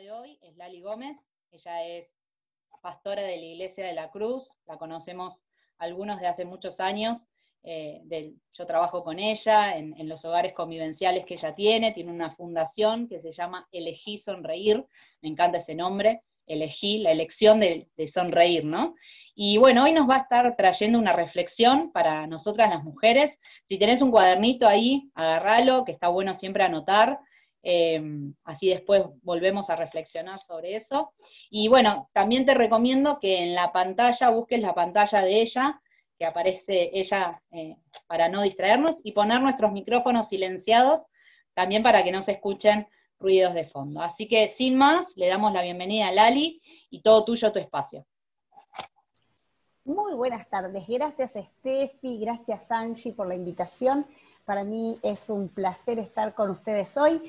de hoy es Lali Gómez. Ella es pastora de la Iglesia de la Cruz. La conocemos algunos de hace muchos años. Eh, yo trabajo con ella en, los hogares convivenciales que ella tiene. Tiene una fundación que se llama Elegí Sonreír. Me encanta ese nombre. Elegí, la elección de, sonreír, ¿no? Y bueno, hoy nos va a estar trayendo una reflexión para nosotras las mujeres. Si tenés un cuadernito ahí, agárralo, que está bueno siempre anotar. Em, así después volvemos a reflexionar sobre eso. Y bueno, también te recomiendo que en la pantalla busques la pantalla de ella, que aparece ella eh, para no distraernos, y poner nuestros micrófonos silenciados también para que no se escuchen ruidos de fondo. Así que sin más, le damos la bienvenida a Lali y todo tuyo tu espacio. Muy buenas tardes, gracias Steffi, gracias Angie por la invitación. Para mí es un placer estar con ustedes hoy.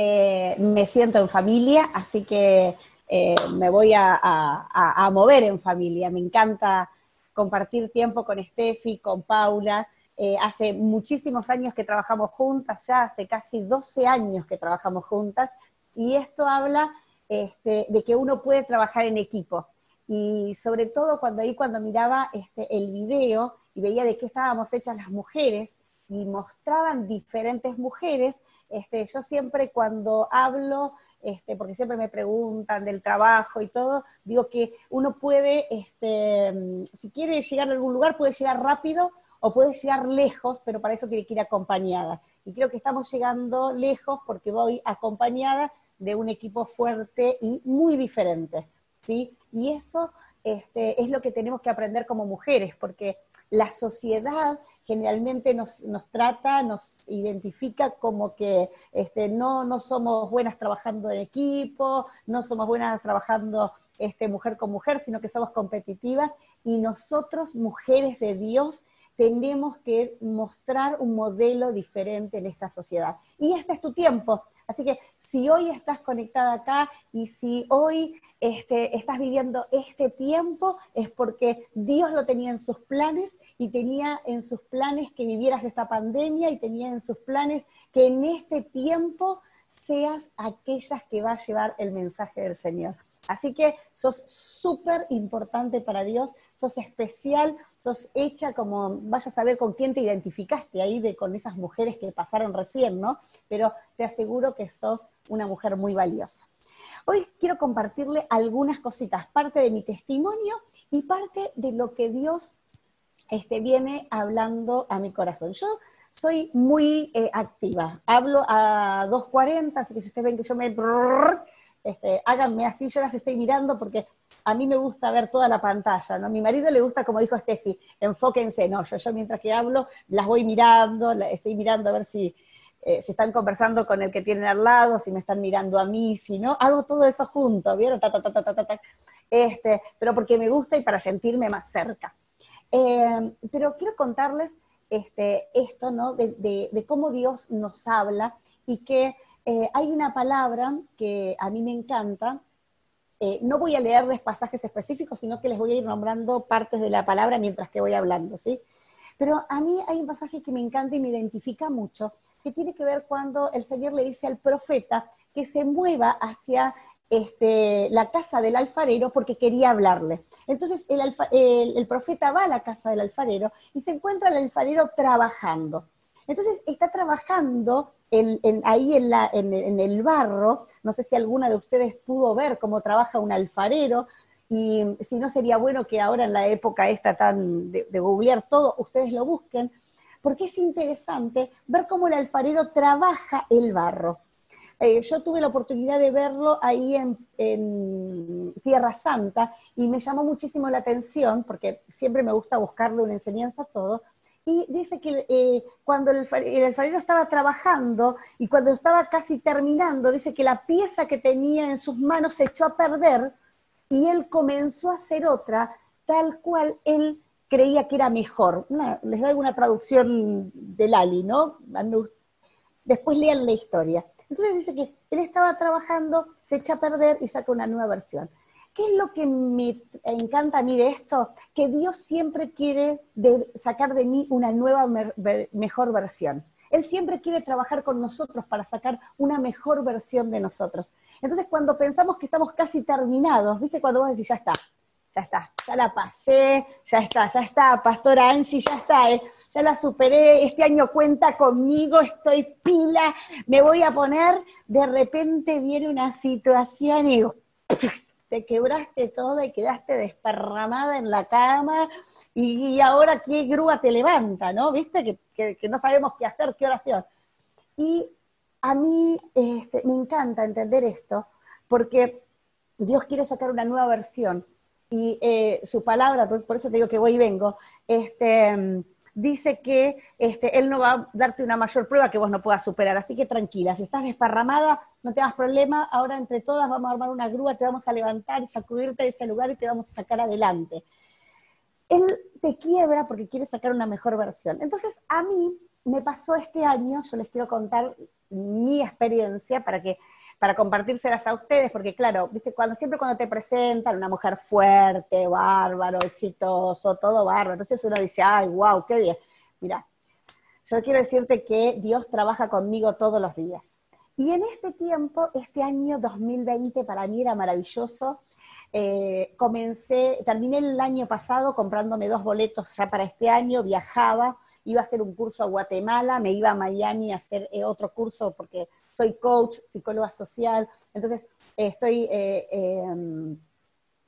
Eh, me siento en familia, así que eh, me voy a, mover en familia. Me encanta compartir tiempo con Steffi, con Paula. Eh, hace muchísimos años que trabajamos juntas, ya hace casi 12 años que trabajamos juntas, y esto habla este, de que uno puede trabajar en equipo. Y sobre todo cuando ahí cuando miraba este, el video y veía de qué estábamos hechas las mujeres, y mostraban diferentes mujeres, este, yo siempre cuando hablo, este, porque siempre me preguntan del trabajo y todo, digo que uno puede, este, si quiere llegar a algún lugar, puede llegar rápido o puede llegar lejos, pero para eso tiene que ir acompañada. Y creo que estamos llegando lejos porque voy acompañada de un equipo fuerte y muy diferente, ¿sí? Y eso este, es lo que tenemos que aprender como mujeres, porque la sociedad generalmente nos, trata, nos identifica como que este, no, no somos buenas trabajando en equipo, no somos buenas trabajando este, mujer con mujer, sino que somos competitivas y nosotros, mujeres de Dios, tenemos que mostrar un modelo diferente en esta sociedad. Y este es tu tiempo. Así que si hoy estás conectada acá y si hoy este, estás viviendo este tiempo, es porque Dios lo tenía en sus planes y tenía en sus planes que vivieras esta pandemia y tenía en sus planes que en este tiempo seas aquellas que va a llevar el mensaje del Señor. Así que sos súper importante para Dios, sos especial, sos hecha como, vayas a ver con quién te identificaste ahí de, con esas mujeres que pasaron recién, ¿no? Pero te aseguro que sos una mujer muy valiosa. Hoy quiero compartirle algunas cositas, parte de mi testimonio y parte de lo que Dios este, viene hablando a mi corazón. Yo soy muy eh, activa, hablo a 2.40, así que si ustedes ven que yo me este, háganme así, yo las estoy mirando porque a mí me gusta ver toda la pantalla, ¿no? Mi marido le gusta, como dijo Steffi, enfóquense, no, yo, mientras que hablo las voy mirando, estoy mirando a ver si, eh, están conversando con el que tienen al lado, si me están mirando a mí, si no, hago todo eso junto, ¿vieron? este, pero porque me gusta y para sentirme más cerca. Eh, pero quiero contarles este, esto, ¿no? De, de, cómo Dios nos habla y que eh, hay una palabra que a mí me encanta, eh, no voy a leerles pasajes específicos, sino que les voy a ir nombrando partes de la palabra mientras que voy hablando, ¿sí? Pero a mí hay un pasaje que me encanta y me identifica mucho, que tiene que ver cuando el Señor le dice al profeta que se mueva hacia este, la casa del alfarero porque quería hablarle. Entonces el, el, profeta va a la casa del alfarero y se encuentra el alfarero trabajando. Entonces está trabajando ahí en, el barro, no sé si alguna de ustedes pudo ver cómo trabaja un alfarero, y si no sería bueno que ahora en la época esta tan de, googlear todo, ustedes lo busquen, porque es interesante ver cómo el alfarero trabaja el barro. Eh, yo tuve la oportunidad de verlo ahí en, en, Tierra Santa y me llamó muchísimo la atención, porque siempre me gusta buscarle una enseñanza a todo, y dice que eh, cuando el, alfarero estaba trabajando y cuando estaba casi terminando, dice que la pieza que tenía en sus manos se echó a perder y él comenzó a hacer otra tal cual él creía que era mejor. les doy una traducción del Ali, ¿no? Después lean la historia. Entonces dice que él estaba trabajando, se echa a perder y saca una nueva versión. ¿Qué es lo que me encanta a mí de esto? Que Dios siempre quiere sacar de mí una nueva, mejor versión. Él siempre quiere trabajar con nosotros para sacar una mejor versión de nosotros. Entonces, cuando pensamos que estamos casi terminados, ¿viste? Cuando vos decís, ya está, ya está, ya la pasé, ya está, ya está, Pastora Angie, ya está, eh, ya la superé, este año cuenta conmigo, estoy pila, me voy a poner, de repente viene una situación y te quebraste todo y quedaste desparramada en la cama y, ahora qué grúa te levanta, ¿no? ¿Viste? Que, no sabemos qué hacer, qué oración. Y a mí este, me encanta entender esto porque Dios quiere sacar una nueva versión y eh, su palabra, por eso te digo que voy y vengo, este, dice que este, Él no va a darte una mayor prueba que vos no puedas superar. Así que tranquila, si estás desparramada, no te hagas problema, ahora entre todas vamos a armar una grúa, te vamos a levantar y sacudirte de ese lugar y te vamos a sacar adelante. Él te quiebra porque quiere sacar una mejor versión. Entonces, a mí me pasó este año, yo les quiero contar mi experiencia para que para compartírselas a ustedes, porque claro, viste, cuando siempre cuando te presentan una mujer fuerte, bárbaro, exitoso, todo bárbaro, entonces uno dice, ay, wow, qué bien. Mira, yo quiero decirte que Dios trabaja conmigo todos los días. Y en este tiempo, este año 2020 para mí era maravilloso. Eh, comencé, terminé el año pasado comprándome dos boletos ya para este año, viajaba, iba a hacer un curso a Guatemala, me iba a Miami a hacer eh, otro curso porque soy coach, psicóloga social, entonces estoy eh, em,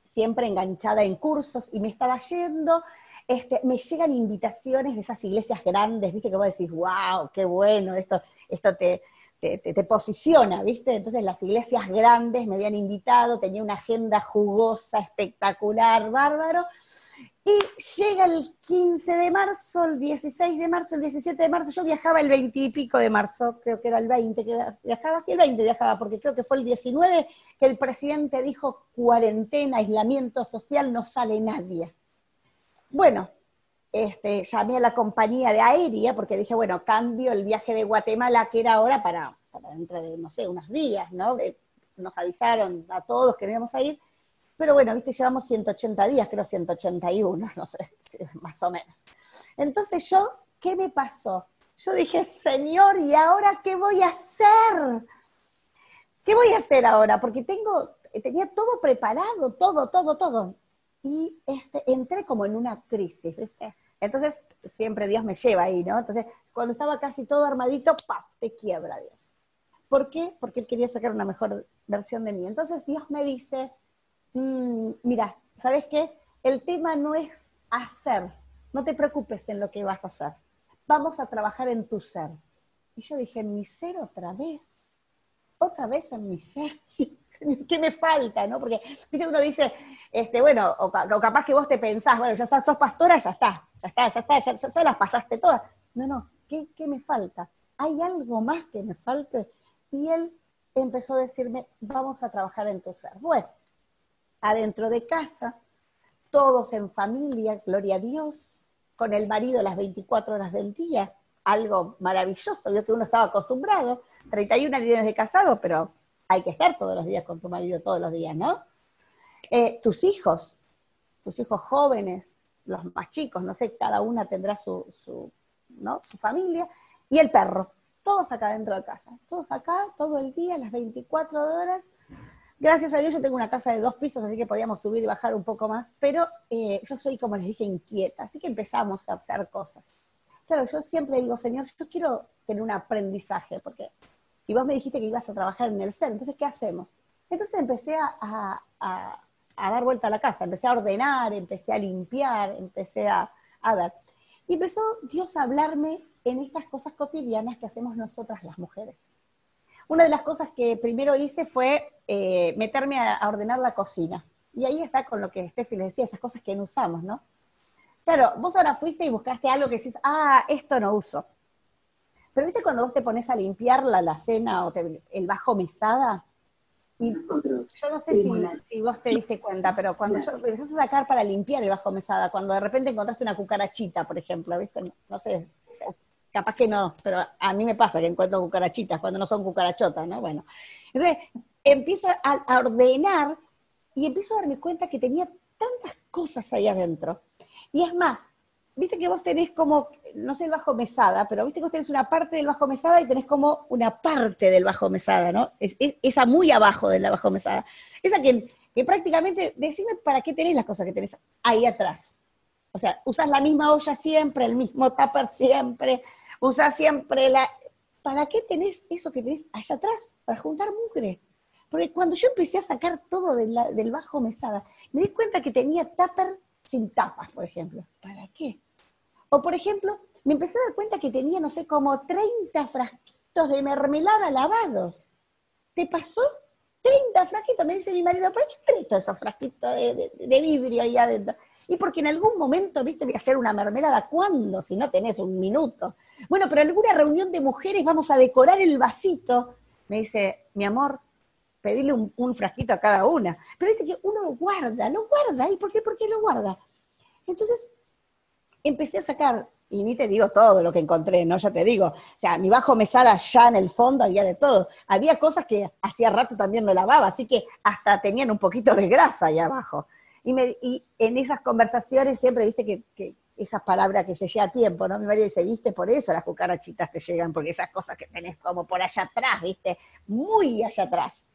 siempre enganchada en cursos y me estaba yendo, este, me llegan invitaciones de esas iglesias grandes, viste, que vos decís, wow, qué bueno, esto, esto te, te, posiciona, ¿viste? Entonces las iglesias grandes me habían invitado, tenía una agenda jugosa, espectacular, bárbaro, y llega el 15 de marzo, el 16 de marzo, el 17 de marzo, yo viajaba el 20 y pico de marzo, creo que era el 20, que viajaba, sí, el 20 viajaba, porque creo que fue el 19 que el presidente dijo cuarentena, aislamiento social, no sale nadie. Bueno, este, llamé a la compañía de aérea porque dije, bueno, cambio el viaje de Guatemala, que era ahora para, para dentro de, no sé, unos días, ¿no? Eh, nos avisaron a todos que íbamos a ir pero bueno, viste, llevamos 180 días, creo 181, no sé, más o menos. Entonces yo, ¿qué me pasó? Yo dije, Señor, ¿y ahora qué voy a hacer? ¿Qué voy a hacer ahora? Porque tengo, tenía todo preparado, todo, todo, todo. Y este, entré como en una crisis, ¿viste? Entonces, siempre Dios me lleva ahí, ¿no? Entonces, cuando estaba casi todo armadito, ¡paf! Te quiebra Dios. ¿Por qué? Porque Él quería sacar una mejor versión de mí. Entonces, Dios me dice, Mm, mira, ¿sabes qué? El tema no es hacer, no te preocupes en lo que vas a hacer, vamos a trabajar en tu ser. Y yo dije, ¿en mi ser otra vez? ¿Otra vez? Sí, ¿qué me falta? ¿no? Porque uno dice, este, bueno, o, capaz que vos te pensás, bueno, ya estás, sos pastora, ya está, ya está, ya está, ya, ya, las pasaste todas. No, no, ¿qué, ¿qué me falta? ¿Hay algo más que me falte? Y él empezó a decirme, vamos a trabajar en tu ser. Bueno, adentro de casa, todos en familia, gloria a Dios, con el marido las 24 horas del día, algo maravilloso, yo que uno estaba acostumbrado, 31 años de casado, pero hay que estar todos los días con tu marido, todos los días, ¿no? Eh, tus hijos, tus hijos jóvenes, los más chicos, no sé, cada una tendrá su, su, ¿no? su familia, y el perro, todos acá dentro de casa, todos acá, todo el día, las 24 horas, Gracias a Dios yo tengo una casa de dos pisos, así que podíamos subir y bajar un poco más, pero eh, yo soy, como les dije, inquieta, así que empezamos a hacer cosas. Claro, yo siempre digo, Señor, yo quiero tener un aprendizaje, porque y vos me dijiste que ibas a trabajar en el ser, entonces, ¿qué hacemos? Entonces empecé a, dar vuelta a la casa, empecé a ordenar, empecé a limpiar, empecé a, a ver. Y empezó Dios a hablarme en estas cosas cotidianas que hacemos nosotras las mujeres. Una de las cosas que primero hice fue eh, meterme a, ordenar la cocina. Y ahí está con lo que Steffi le decía, esas cosas que no usamos, ¿no? Claro, vos ahora fuiste y buscaste algo que decís, ah, esto no uso. Pero viste cuando vos te pones a limpiar la alacena o el bajo mesada, y yo no sé si, vos te diste cuenta, pero cuando yo empezás a sacar para limpiar el bajo mesada, cuando de repente encontraste una cucarachita, por ejemplo, ¿viste? No sé, capaz que no, pero a mí me pasa que encuentro cucarachitas cuando no son cucarachotas, ¿no? Bueno, entonces empiezo a, ordenar y empiezo a darme cuenta que tenía tantas cosas ahí adentro. Y es más, viste que vos tenés como no sé el bajo mesada, pero viste que vos tenés una parte del bajo mesada y tenés como una parte del bajo mesada, ¿no? Es, esa muy abajo de la bajo mesada. Esa que, que prácticamente, decime para qué tenés las cosas que tenés ahí atrás. O sea, usas la misma olla siempre, el mismo tupper siempre, usas siempre la... ¿Para qué tenés eso que tenés allá atrás? Para juntar mugre. Porque cuando yo empecé a sacar todo del bajo mesada, me di cuenta que tenía tupper sin tapas, por ejemplo. ¿Para qué? O, por ejemplo, me empecé a dar cuenta que tenía, no sé, como 30 frasquitos de mermelada lavados. ¿Te pasó? 30 frasquitos. Me dice mi marido, ¿por qué todos esos frasquitos de, de vidrio ahí adentro? Y porque en algún momento, viste, voy a hacer una mermelada. ¿Cuándo? Si no tenés un minuto. Bueno, pero alguna reunión de mujeres vamos a decorar el vasito. Me dice, mi amor, pedirle un, frasquito a cada una. Pero dice que uno lo guarda, lo guarda. ¿Y por qué? ¿Por qué lo guarda? Entonces, empecé a sacar, y ni te digo todo lo que encontré, ¿no? Ya te digo. O sea, mi bajo mesada ya en el fondo había de todo. Había cosas que hacía rato también no lavaba, así que hasta tenían un poquito de grasa ahí abajo. Y, me, y en esas conversaciones siempre, viste, que, esas palabras que se lleva tiempo, ¿no? Mi marido dice, viste, por eso las cucarachitas te llegan, porque esas cosas que tenés como por allá atrás, viste, muy allá atrás.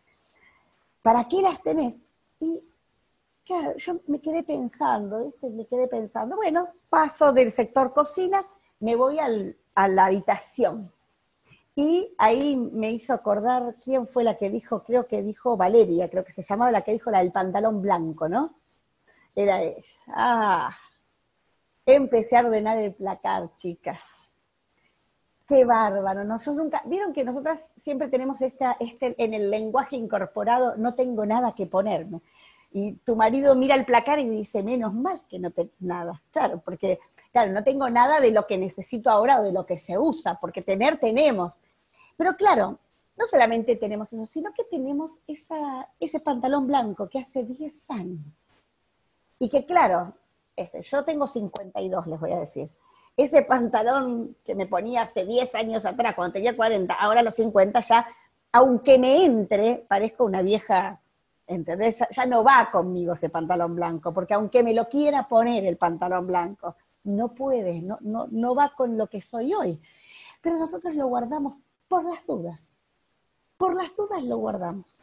¿Para qué las tenés? Y claro, yo me quedé pensando, ¿viste? Me quedé pensando, bueno, paso del sector cocina, me voy al, a la habitación. Y ahí me hizo acordar quién fue la que dijo, creo que dijo Valeria, creo que se llamaba la que dijo la del pantalón blanco, ¿no? Era ella. Ah, empecé a ordenar el placar, chicas. Qué bárbaro, nosotros nunca, vieron que nosotras siempre tenemos esta, este, en el lenguaje incorporado, no tengo nada que ponerme. Y tu marido mira el placar y dice, menos mal que no tenés nada. Claro, porque, claro, no tengo nada de lo que necesito ahora o de lo que se usa, porque tener tenemos. Pero claro, no solamente tenemos eso, sino que tenemos esa, ese pantalón blanco que hace 10 años y que claro, este, yo tengo 52, les voy a decir. Ese pantalón que me ponía hace 10 años atrás, cuando tenía 40, ahora a los 50 ya, aunque me entre, parezco una vieja, ¿entendés? Ya, no va conmigo ese pantalón blanco, porque aunque me lo quiera poner el pantalón blanco, no puede, no, no, no va con lo que soy hoy. Pero nosotros lo guardamos por las dudas. Por las dudas lo guardamos.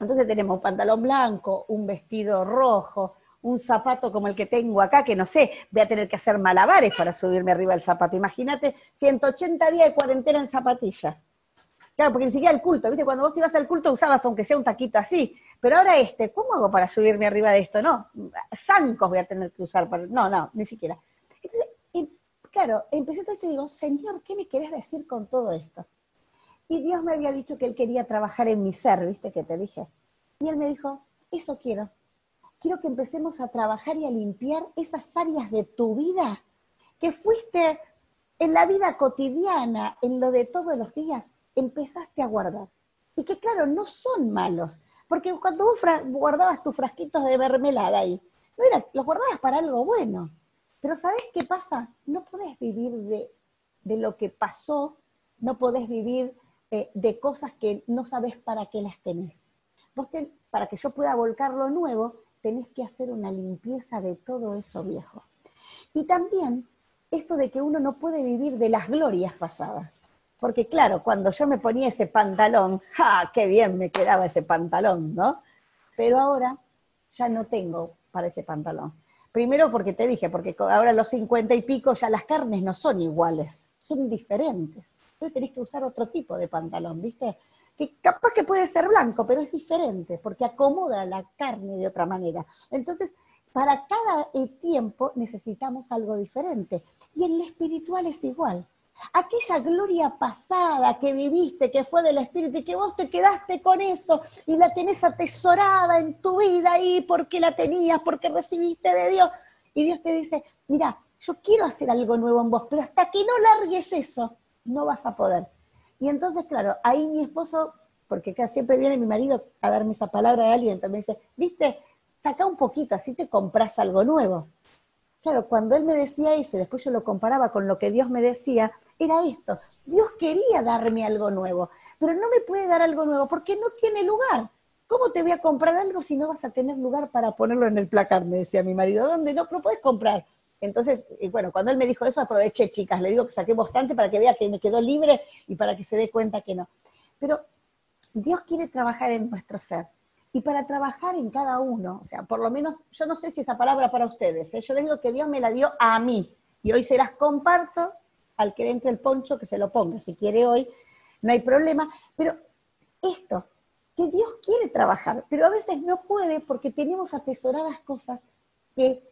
Entonces tenemos pantalón blanco, un vestido rojo, un zapato como el que tengo acá, que no sé, voy a tener que hacer malabares para subirme arriba del zapato. Imagínate 180 días de cuarentena en zapatilla. Claro, porque ni siquiera el culto, ¿viste? Cuando vos ibas al culto usabas aunque sea un taquito así, pero ahora este, ¿cómo hago para subirme arriba de esto? No, zancos voy a tener que usar para... No, no, ni siquiera. Entonces, em, claro, empecé todo esto y digo, Señor, ¿qué me querés decir con todo esto? Y Dios me había dicho que Él quería trabajar en mi ser, ¿viste? Que te dije. Y Él me dijo, eso quiero, quiero que empecemos a trabajar y a limpiar esas áreas de tu vida que fuiste en la vida cotidiana, en lo de todos los días, empezaste a guardar. Y que claro, no son malos, porque cuando vos guardabas tus frasquitos de mermelada ahí, no era, los guardabas para algo bueno. Pero ¿sabés qué pasa? No podés vivir de, lo que pasó, no podés vivir eh, de cosas que no sabés para qué las tenés. Vos para que yo pueda volcar lo nuevo, tenés que hacer una limpieza de todo eso viejo. Y también esto de que uno no puede vivir de las glorias pasadas. Porque claro, cuando yo me ponía ese pantalón, ¡ja! ¡Qué bien me quedaba ese pantalón, ¿no? Pero ahora ya no tengo para ese pantalón. Primero porque te dije, porque ahora los cincuenta y pico ya las carnes no son iguales, son diferentes. Entonces tenés que usar otro tipo de pantalón, ¿viste? Que capaz que puede ser blanco, pero es diferente, porque acomoda la carne de otra manera. Entonces, para cada eh, tiempo necesitamos algo diferente. Y en lo espiritual es igual. Aquella gloria pasada que viviste, que fue del Espíritu, y que vos te quedaste con eso y la tenés atesorada en tu vida ahí porque la tenías, porque recibiste de Dios. Y Dios te dice, mira, yo quiero hacer algo nuevo en vos, pero hasta que no largues eso, no vas a poder. Y entonces, claro, ahí mi esposo, porque acá siempre viene mi marido a darme esa palabra de alguien, me dice, viste, saca un poquito, así te compras algo nuevo. Claro, cuando él me decía eso y después yo lo comparaba con lo que Dios me decía, era esto. Dios quería darme algo nuevo, pero no me puede dar algo nuevo porque no tiene lugar. ¿Cómo te voy a comprar algo si no vas a tener lugar para ponerlo en el placar? Me decía mi marido. ¿Dónde? No, lo puedes comprar. Entonces, bueno, cuando él me dijo eso, aproveché, chicas, le digo que saqué bastante para que vea que me quedó libre y para que se dé cuenta que no. Pero Dios quiere trabajar en nuestro ser. Y para trabajar en cada uno, o sea, por lo menos, yo no sé si esa palabra para ustedes, ¿eh? yo les digo que Dios me la dio a mí. Y hoy se las comparto al que entre el poncho, que se lo ponga, si quiere hoy, no hay problema. Pero esto, que Dios quiere trabajar, pero a veces no puede porque tenemos atesoradas cosas que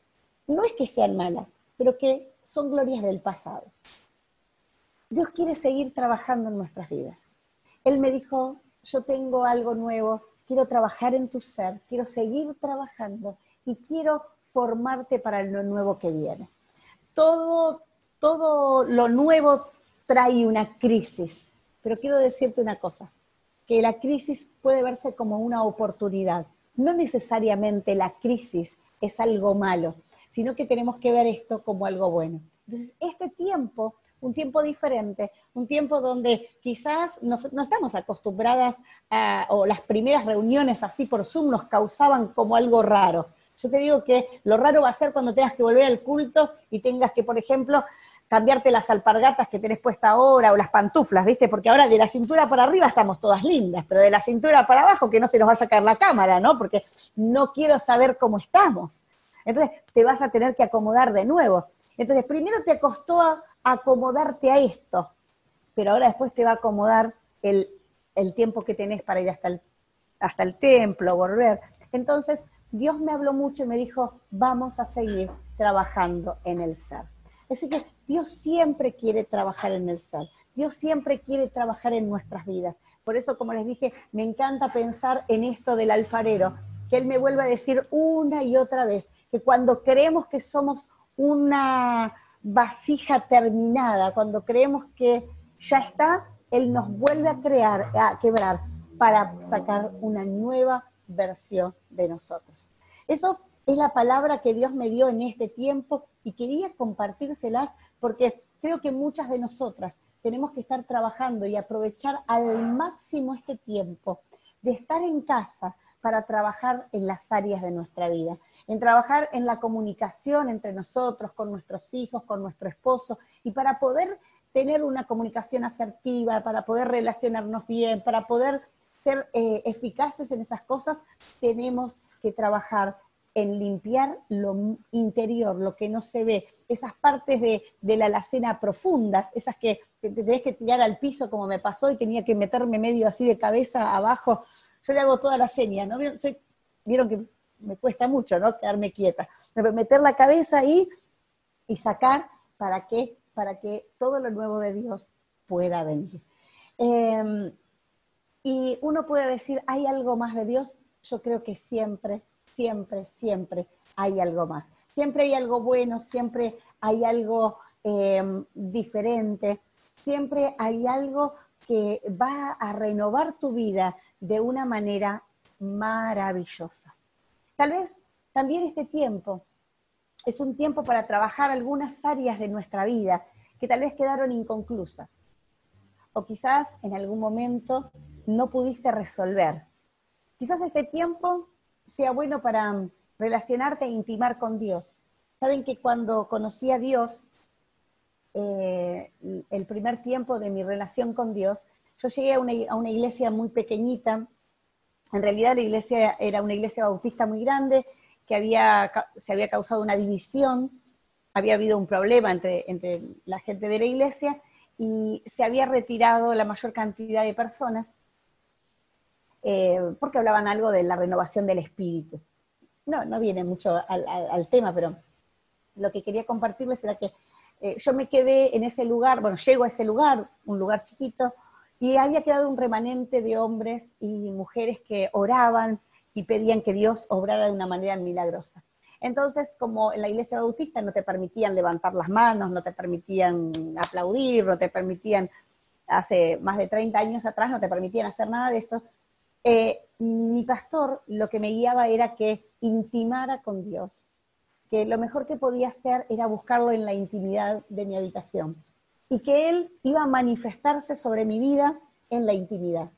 no es que sean malas, pero que son glorias del pasado. Dios quiere seguir trabajando en nuestras vidas. Él me dijo, yo tengo algo nuevo, quiero trabajar en tu ser, quiero seguir trabajando y quiero formarte para lo nuevo que viene. Todo, todo lo nuevo trae una crisis, pero quiero decirte una cosa, que la crisis puede verse como una oportunidad. No necesariamente la crisis es algo malo, sino que tenemos que ver esto como algo bueno. Entonces, este tiempo, un tiempo diferente, un tiempo donde quizás no, estamos acostumbradas a, o las primeras reuniones así por Zoom nos causaban como algo raro. Yo te digo que lo raro va a ser cuando tengas que volver al culto y tengas que, por ejemplo, cambiarte las alpargatas que tenés puesta ahora o las pantuflas, ¿viste? Porque ahora de la cintura para arriba estamos todas lindas, pero de la cintura para abajo que no se nos vaya a caer la cámara, ¿no? Porque no quiero saber cómo estamos. Entonces te vas a tener que acomodar de nuevo. Entonces primero te costó acomodarte a esto, pero ahora después te va a acomodar el, tiempo que tenés para ir hasta el, hasta el templo, volver. Entonces Dios me habló mucho y me dijo, vamos a seguir trabajando en el ser. Así que Dios siempre quiere trabajar en el ser. Dios siempre quiere trabajar en nuestras vidas. Por eso, como les dije, me encanta pensar en esto del alfarero, que Él me vuelva a decir una y otra vez, que cuando creemos que somos una vasija terminada, cuando creemos que ya está, Él nos vuelve a crear, a quebrar, para sacar una nueva versión de nosotros. Eso es la palabra que Dios me dio en este tiempo y quería compartírselas porque creo que muchas de nosotras tenemos que estar trabajando y aprovechar al máximo este tiempo de estar en casa, para trabajar en las áreas de nuestra vida, en trabajar en la comunicación entre nosotros, con nuestros hijos, con nuestro esposo, y para poder tener una comunicación asertiva, para poder relacionarnos bien, para poder ser eh, eficaces en esas cosas, tenemos que trabajar en limpiar lo interior, lo que no se ve, esas partes de, la alacena profundas, esas que te tenés que tirar al piso como me pasó y tenía que meterme medio así de cabeza abajo yo le hago toda la seña, ¿no? Vieron que me cuesta mucho, ¿no? Quedarme quieta. Meter la cabeza ahí y sacar para qué, para que todo lo nuevo de Dios pueda venir. Em, y uno puede decir, ¿hay algo más de Dios? Yo creo que siempre, siempre, siempre hay algo más. Siempre hay algo bueno, siempre hay algo em, diferente, siempre hay algo que va a renovar tu vida de una manera maravillosa. Tal vez también este tiempo es un tiempo para trabajar algunas áreas de nuestra vida que tal vez quedaron inconclusas o quizás en algún momento no pudiste resolver. Quizás este tiempo sea bueno para relacionarte e intimar con Dios. Saben que cuando conocí a Dios, eh, el primer tiempo de mi relación con Dios, yo llegué a una, iglesia muy pequeñita, en realidad la iglesia era una iglesia bautista muy grande, que había, se había causado una división, había habido un problema entre, entre la gente de la iglesia y se había retirado la mayor cantidad de personas eh, porque hablaban algo de la renovación del espíritu. No, no viene mucho al tema, pero lo que quería compartirles era que eh, yo me quedé en ese lugar, bueno, llego a ese lugar, un lugar chiquito, y había quedado un remanente de hombres y mujeres que oraban y pedían que Dios obrara de una manera milagrosa. Entonces, como en la iglesia bautista no te permitían levantar las manos, no te permitían aplaudir, no te permitían, hace más de 30 años atrás, no te permitían hacer nada de eso, eh, mi pastor lo que me guiaba era que intimara con Dios, que lo mejor que podía hacer era buscarlo en la intimidad de mi habitación y que Él iba a manifestarse sobre mi vida en la intimidad.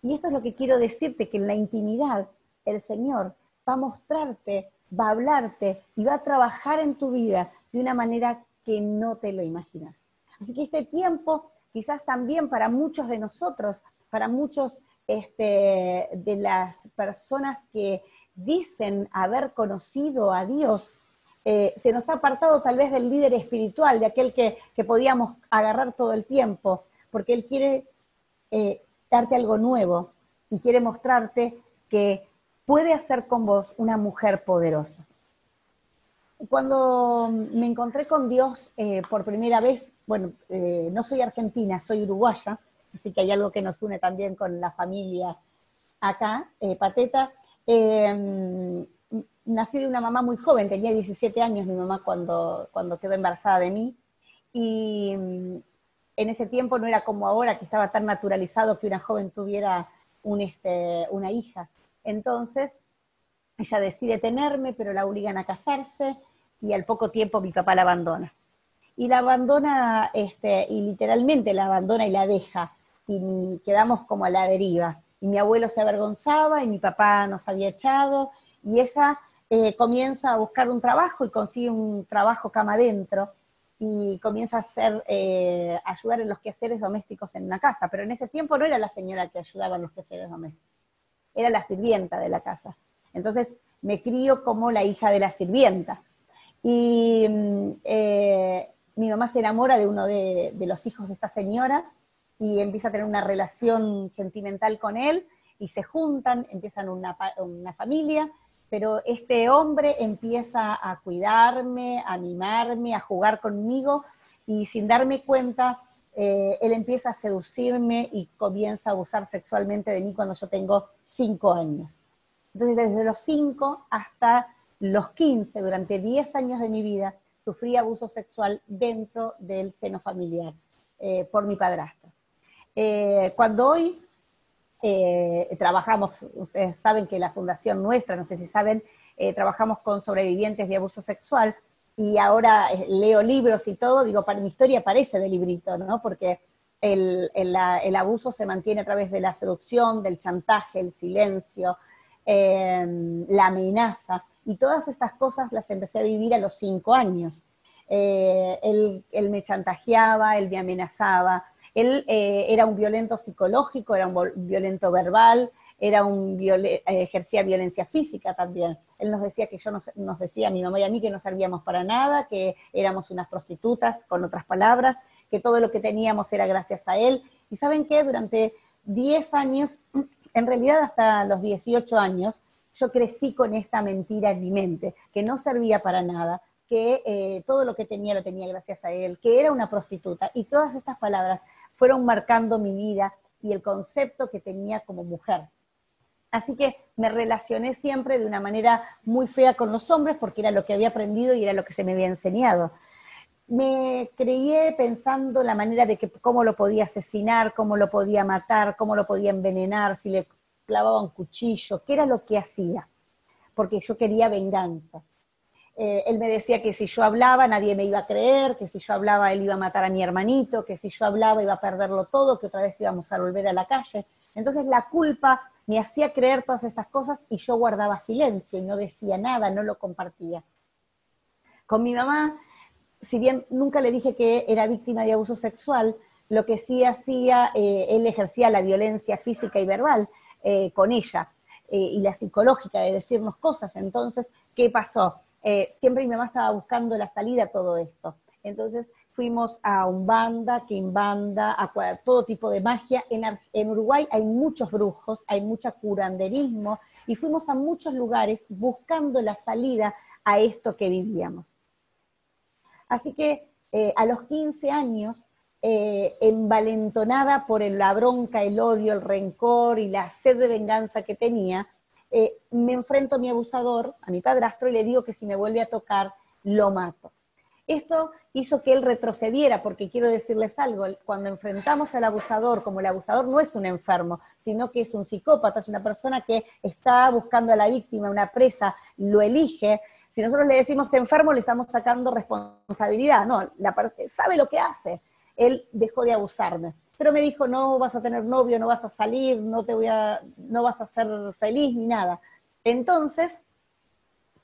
Y esto es lo que quiero decirte, que en la intimidad el Señor va a mostrarte, va a hablarte y va a trabajar en tu vida de una manera que no te lo imaginas. Así que este tiempo, quizás también para muchos de nosotros, para muchos este, de las personas que dicen haber conocido a Dios, eh, se nos ha apartado tal vez del líder espiritual, de aquel que, podíamos agarrar todo el tiempo, porque Él quiere eh, darte algo nuevo y quiere mostrarte que puede hacer con vos una mujer poderosa. Cuando me encontré con Dios eh, por primera vez, bueno, no soy argentina, soy uruguaya, así que hay algo que nos une también con la familia acá, Pateta nací de una mamá muy joven, tenía 17 años mi mamá cuando, cuando quedó embarazada de mí, y mm, en ese tiempo no era como ahora, que estaba tan naturalizado que una joven tuviera este, una hija. Entonces, ella decide tenerme, pero la obligan a casarse, y al poco tiempo mi papá la abandona. Y la abandona, este, y literalmente la abandona y la deja, y quedamos como a la deriva. Y mi abuelo se avergonzaba, y mi papá nos había echado, y ella eh, comienza a buscar un trabajo y consigue un trabajo cama adentro y comienza a hacer, eh, ayudar en los quehaceres domésticos en una casa, pero en ese tiempo no era la señora que ayudaba en los quehaceres domésticos, era la sirvienta de la casa. Entonces me crío como la hija de la sirvienta. Y mm, eh, mi mamá se enamora de uno de, los hijos de esta señora y empieza a tener una relación sentimental con él y se juntan, empiezan una, una familia pero este hombre empieza a cuidarme, a mimarme, a jugar conmigo y sin darme cuenta, eh, él empieza a seducirme y comienza a abusar sexualmente de mí cuando yo tengo cinco años. Entonces, desde los cinco hasta los quince, durante diez años de mi vida, sufrí abuso sexual dentro del seno familiar eh, por mi padrastro. Eh, cuando hoy eh, trabajamos, ustedes saben que la fundación nuestra, no sé si saben, eh, trabajamos con sobrevivientes de abuso sexual y ahora eh, leo libros y todo, digo, para mi historia parece de librito, ¿no? Porque el, abuso se mantiene a través de la seducción, del chantaje, el silencio, em, la amenaza, y todas estas cosas las empecé a vivir a los cinco años. él me chantajeaba, él me amenazaba, él eh, era un violento psicológico, era un violento verbal, era un eh, ejercía violencia física también. Él nos decía que yo nos, nos, decía a mi mamá y a mí que no servíamos para nada, que éramos unas prostitutas, con otras palabras, que todo lo que teníamos era gracias a él. Y saben qué, durante 10 años, en realidad hasta los 18 años, yo crecí con esta mentira en mi mente, que no servía para nada, que eh, todo lo que tenía lo tenía gracias a él, que era una prostituta. Y todas estas palabras fueron marcando mi vida y el concepto que tenía como mujer. Así que me relacioné siempre de una manera muy fea con los hombres porque era lo que había aprendido y era lo que se me había enseñado. Me creí pensando la manera de que cómo lo podía asesinar, cómo lo podía matar, cómo lo podía envenenar, si le clavaba un cuchillo, qué era lo que hacía, porque yo quería venganza. Eh, él me decía que si yo hablaba nadie me iba a creer, que si yo hablaba él iba a matar a mi hermanito, que si yo hablaba iba a perderlo todo, que otra vez íbamos a volver a la calle. Entonces la culpa me hacía creer todas estas cosas y yo guardaba silencio y no decía nada, no lo compartía. Con mi mamá, si bien nunca le dije que era víctima de abuso sexual, lo que sí hacía, eh, él ejercía la violencia física y verbal eh, con ella y la psicológica de decirnos cosas. Entonces, ¿qué pasó? Eh, siempre mi mamá estaba buscando la salida a todo esto. Entonces fuimos a un banda, banda, a todo tipo de magia. En, Uruguay hay muchos brujos, hay mucho curanderismo, y fuimos a muchos lugares buscando la salida a esto que vivíamos. Así que eh, a los 15 años, eh, envalentonada por la bronca, el odio, el rencor y la sed de venganza que tenía, eh, me enfrento a mi abusador, a mi padrastro, y le digo que si me vuelve a tocar, lo mato. Esto hizo que él retrocediera, porque quiero decirles algo, cuando enfrentamos al abusador, como el abusador no es un enfermo, sino que es un psicópata, es una persona que está buscando a la víctima, una presa, lo elige, si nosotros le decimos enfermo, le estamos sacando responsabilidad, no, la, sabe lo que hace, él dejó de abusarme pero me dijo, no vas a tener novio, no vas a salir, no, te voy a, no vas a ser feliz ni nada. Entonces,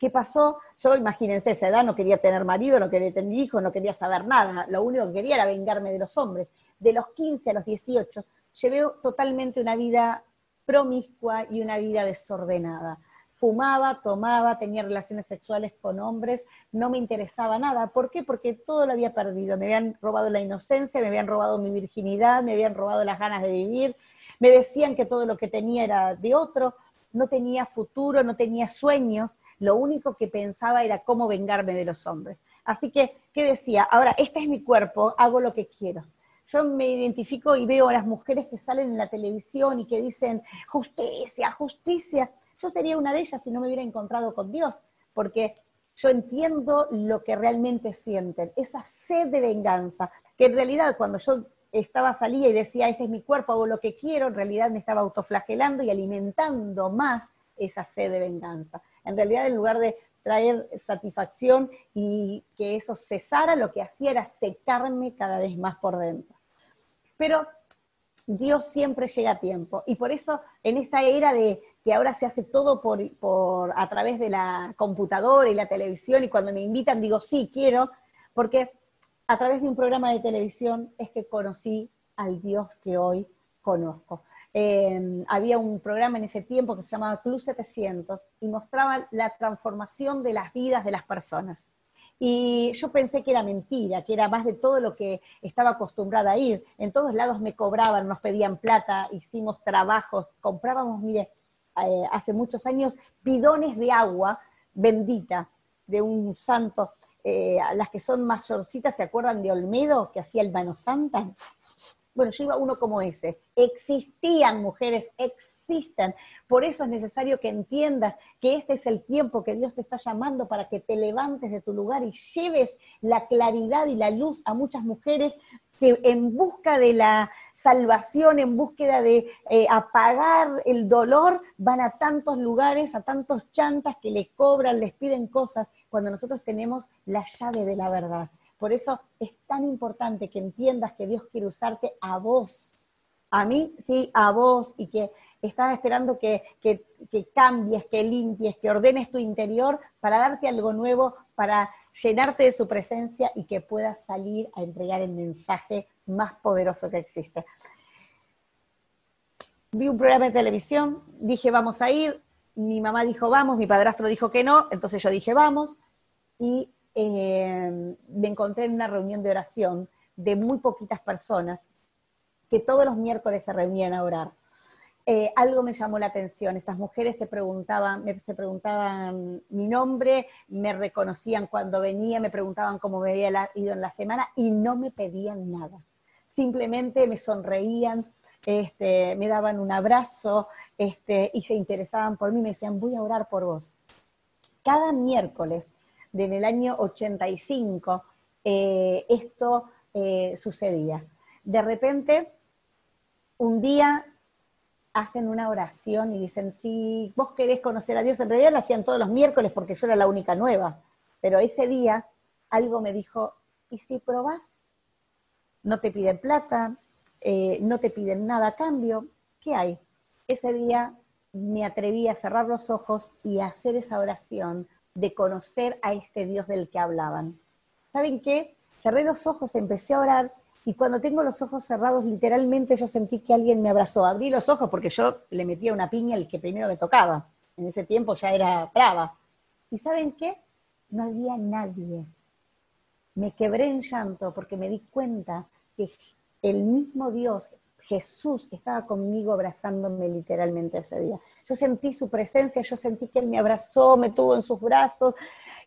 ¿Qué pasó? Yo, imagínense, esa edad no quería tener marido, no quería tener hijos, no quería saber nada. Lo único que quería era vengarme de los hombres. De los 15 a los 18, llevé totalmente una vida promiscua y una vida desordenada. Fumaba, tomaba, tenía relaciones sexuales con hombres, no me interesaba nada. ¿Por qué? Porque todo lo había perdido. Me habían robado la inocencia, me habían robado mi virginidad, me habían robado las ganas de vivir. Me decían que todo lo que tenía era de otro no tenía futuro, no tenía sueños, lo único que pensaba era cómo vengarme de los hombres. Así que, ¿qué decía? Ahora, este es mi cuerpo, hago lo que quiero. Yo me identifico y veo a las mujeres que salen en la televisión y que dicen, justicia, justicia. Yo sería una de ellas si no me hubiera encontrado con Dios, porque yo entiendo lo que realmente sienten, esa sed de venganza, que en realidad cuando yo estaba, salía y decía, este es mi cuerpo, hago lo que quiero, en realidad me estaba autoflagelando y alimentando más esa sed de venganza. En realidad, en lugar de traer satisfacción y que eso cesara, lo que hacía era secarme cada vez más por dentro. Pero Dios siempre llega a tiempo y por eso en esta era de que ahora se hace todo por, a través de la computadora y la televisión y cuando me invitan digo sí quiero porque a través de un programa de televisión es que conocí al Dios que hoy conozco. Em, había un programa en ese tiempo que se llamaba Club 700 y mostraba la transformación de las vidas de las personas. Y yo pensé que era mentira, que era más de todo lo que estaba acostumbrada a ir. En todos lados me cobraban, nos pedían plata, hicimos trabajos, comprábamos, mire, eh, hace muchos años, bidones de agua bendita de un santo eh, las que son mayorcitas, ¿se acuerdan de Olmedo que hacía el Mano Santa? Bueno, yo iba uno como ese. Existían mujeres, existen. Por eso es necesario que entiendas que este es el tiempo que Dios te está llamando para que te levantes de tu lugar y lleves la claridad y la luz a muchas mujeres que en busca de la salvación, en búsqueda de eh, apagar el dolor, van a tantos lugares, a tantos chantas que les cobran, les piden cosas, cuando nosotros tenemos la llave de la verdad. Por eso es tan importante que entiendas que Dios quiere usarte a vos. A mí, sí, a vos, y que estás esperando que, que, cambies, que limpies, que ordenes tu interior para darte algo nuevo, para llenarte de su presencia y que puedas salir a entregar el mensaje más poderoso que existe. Vi un programa de televisión, dije vamos a ir, mi mamá dijo vamos, mi padrastro dijo que no, entonces yo dije vamos y eh, me encontré en una reunión de oración de muy poquitas personas que todos los miércoles se reunían a orar. Eh, algo me llamó la atención. Estas mujeres se preguntaban, me, preguntaban mi nombre, me reconocían cuando venía, me preguntaban cómo me había ido en la semana y no me pedían nada. Simplemente me sonreían, este, me daban un abrazo este, y se interesaban por mí, me decían, voy a orar por vos. Cada miércoles, desde el año 85, eh, esto eh, sucedía. De repente, un día hacen una oración y dicen, si vos querés conocer a Dios, en realidad lo hacían todos los miércoles porque yo era la única nueva, pero ese día algo me dijo, ¿y si probás? No te piden plata, eh, no te piden nada a cambio, ¿qué hay? Ese día me atreví a cerrar los ojos y a hacer esa oración de conocer a este Dios del que hablaban. ¿Saben qué? Cerré los ojos, empecé a orar y cuando tengo los ojos cerrados, literalmente yo sentí que alguien me abrazó. Abrí los ojos porque yo le metía una piña al que primero me tocaba. En ese tiempo ya era brava. ¿Y saben qué? No había nadie. Me quebré en llanto porque me di cuenta que el mismo Dios, Jesús, estaba conmigo abrazándome literalmente ese día. Yo sentí su presencia, yo sentí que Él me abrazó, me tuvo en sus brazos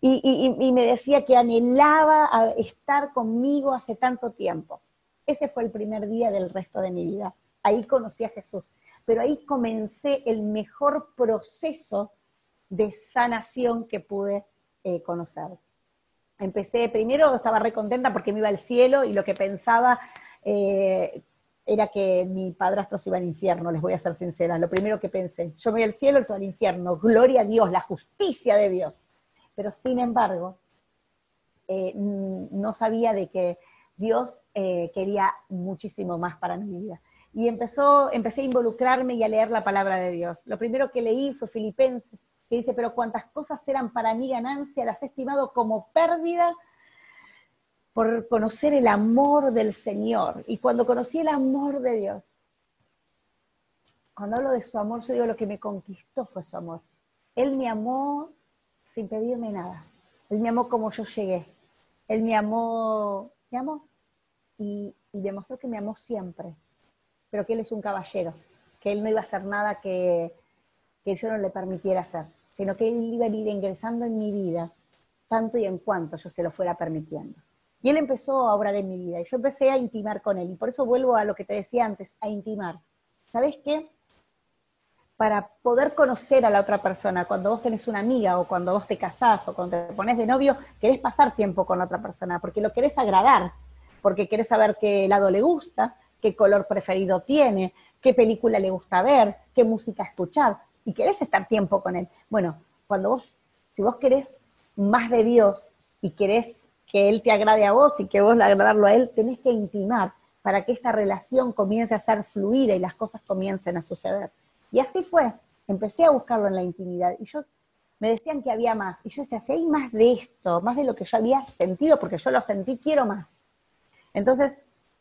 y, me decía que anhelaba estar conmigo hace tanto tiempo. Ese fue el primer día del resto de mi vida. Ahí conocí a Jesús. Pero ahí comencé el mejor proceso de sanación que pude eh, conocer. Empecé, primero estaba re contenta porque me iba al cielo y lo que pensaba eh, era que mi padrastro se iba al infierno, les voy a ser sincera. Lo primero que pensé, yo me voy al cielo, y al infierno, gloria a Dios, la justicia de Dios. Pero sin embargo, eh, no sabía de que Dios eh, quería muchísimo más para mi vida. Y empezó, empecé a involucrarme y a leer la palabra de Dios. Lo primero que leí fue Filipenses, que dice, pero cuantas cosas eran para mí ganancia, las he estimado como pérdida por conocer el amor del Señor. Y cuando conocí el amor de Dios, cuando hablo de su amor, yo digo lo que me conquistó fue su amor. Él me amó sin pedirme nada. Él me amó como yo llegué. Él me amó, me amó y, y demostró que me amó siempre, pero que Él es un caballero, que Él no iba a hacer nada que, que yo no le permitiera hacer, sino que Él iba a ir ingresando en mi vida, tanto y en cuanto yo se lo fuera permitiendo. Y Él empezó a obrar en mi vida y yo empecé a intimar con Él. Y por eso vuelvo a lo que te decía antes, a intimar. ¿Sabes qué? para poder conocer a la otra persona, cuando vos tenés una amiga o cuando vos te casás o cuando te pones de novio, querés pasar tiempo con la otra persona, porque lo querés agradar, porque querés saber qué lado le gusta, qué color preferido tiene, qué película le gusta ver, qué música escuchar, y querés estar tiempo con él. Bueno, cuando vos, si vos querés más de Dios y querés que Él te agrade a vos y que vos le agradarlo a Él, tenés que intimar para que esta relación comience a ser fluida y las cosas comiencen a suceder. Y así fue. Empecé a buscarlo en la intimidad. Y yo me decían que había más. Y yo decía, si hay más de esto, más de lo que yo había sentido, porque yo lo sentí, quiero más. Entonces,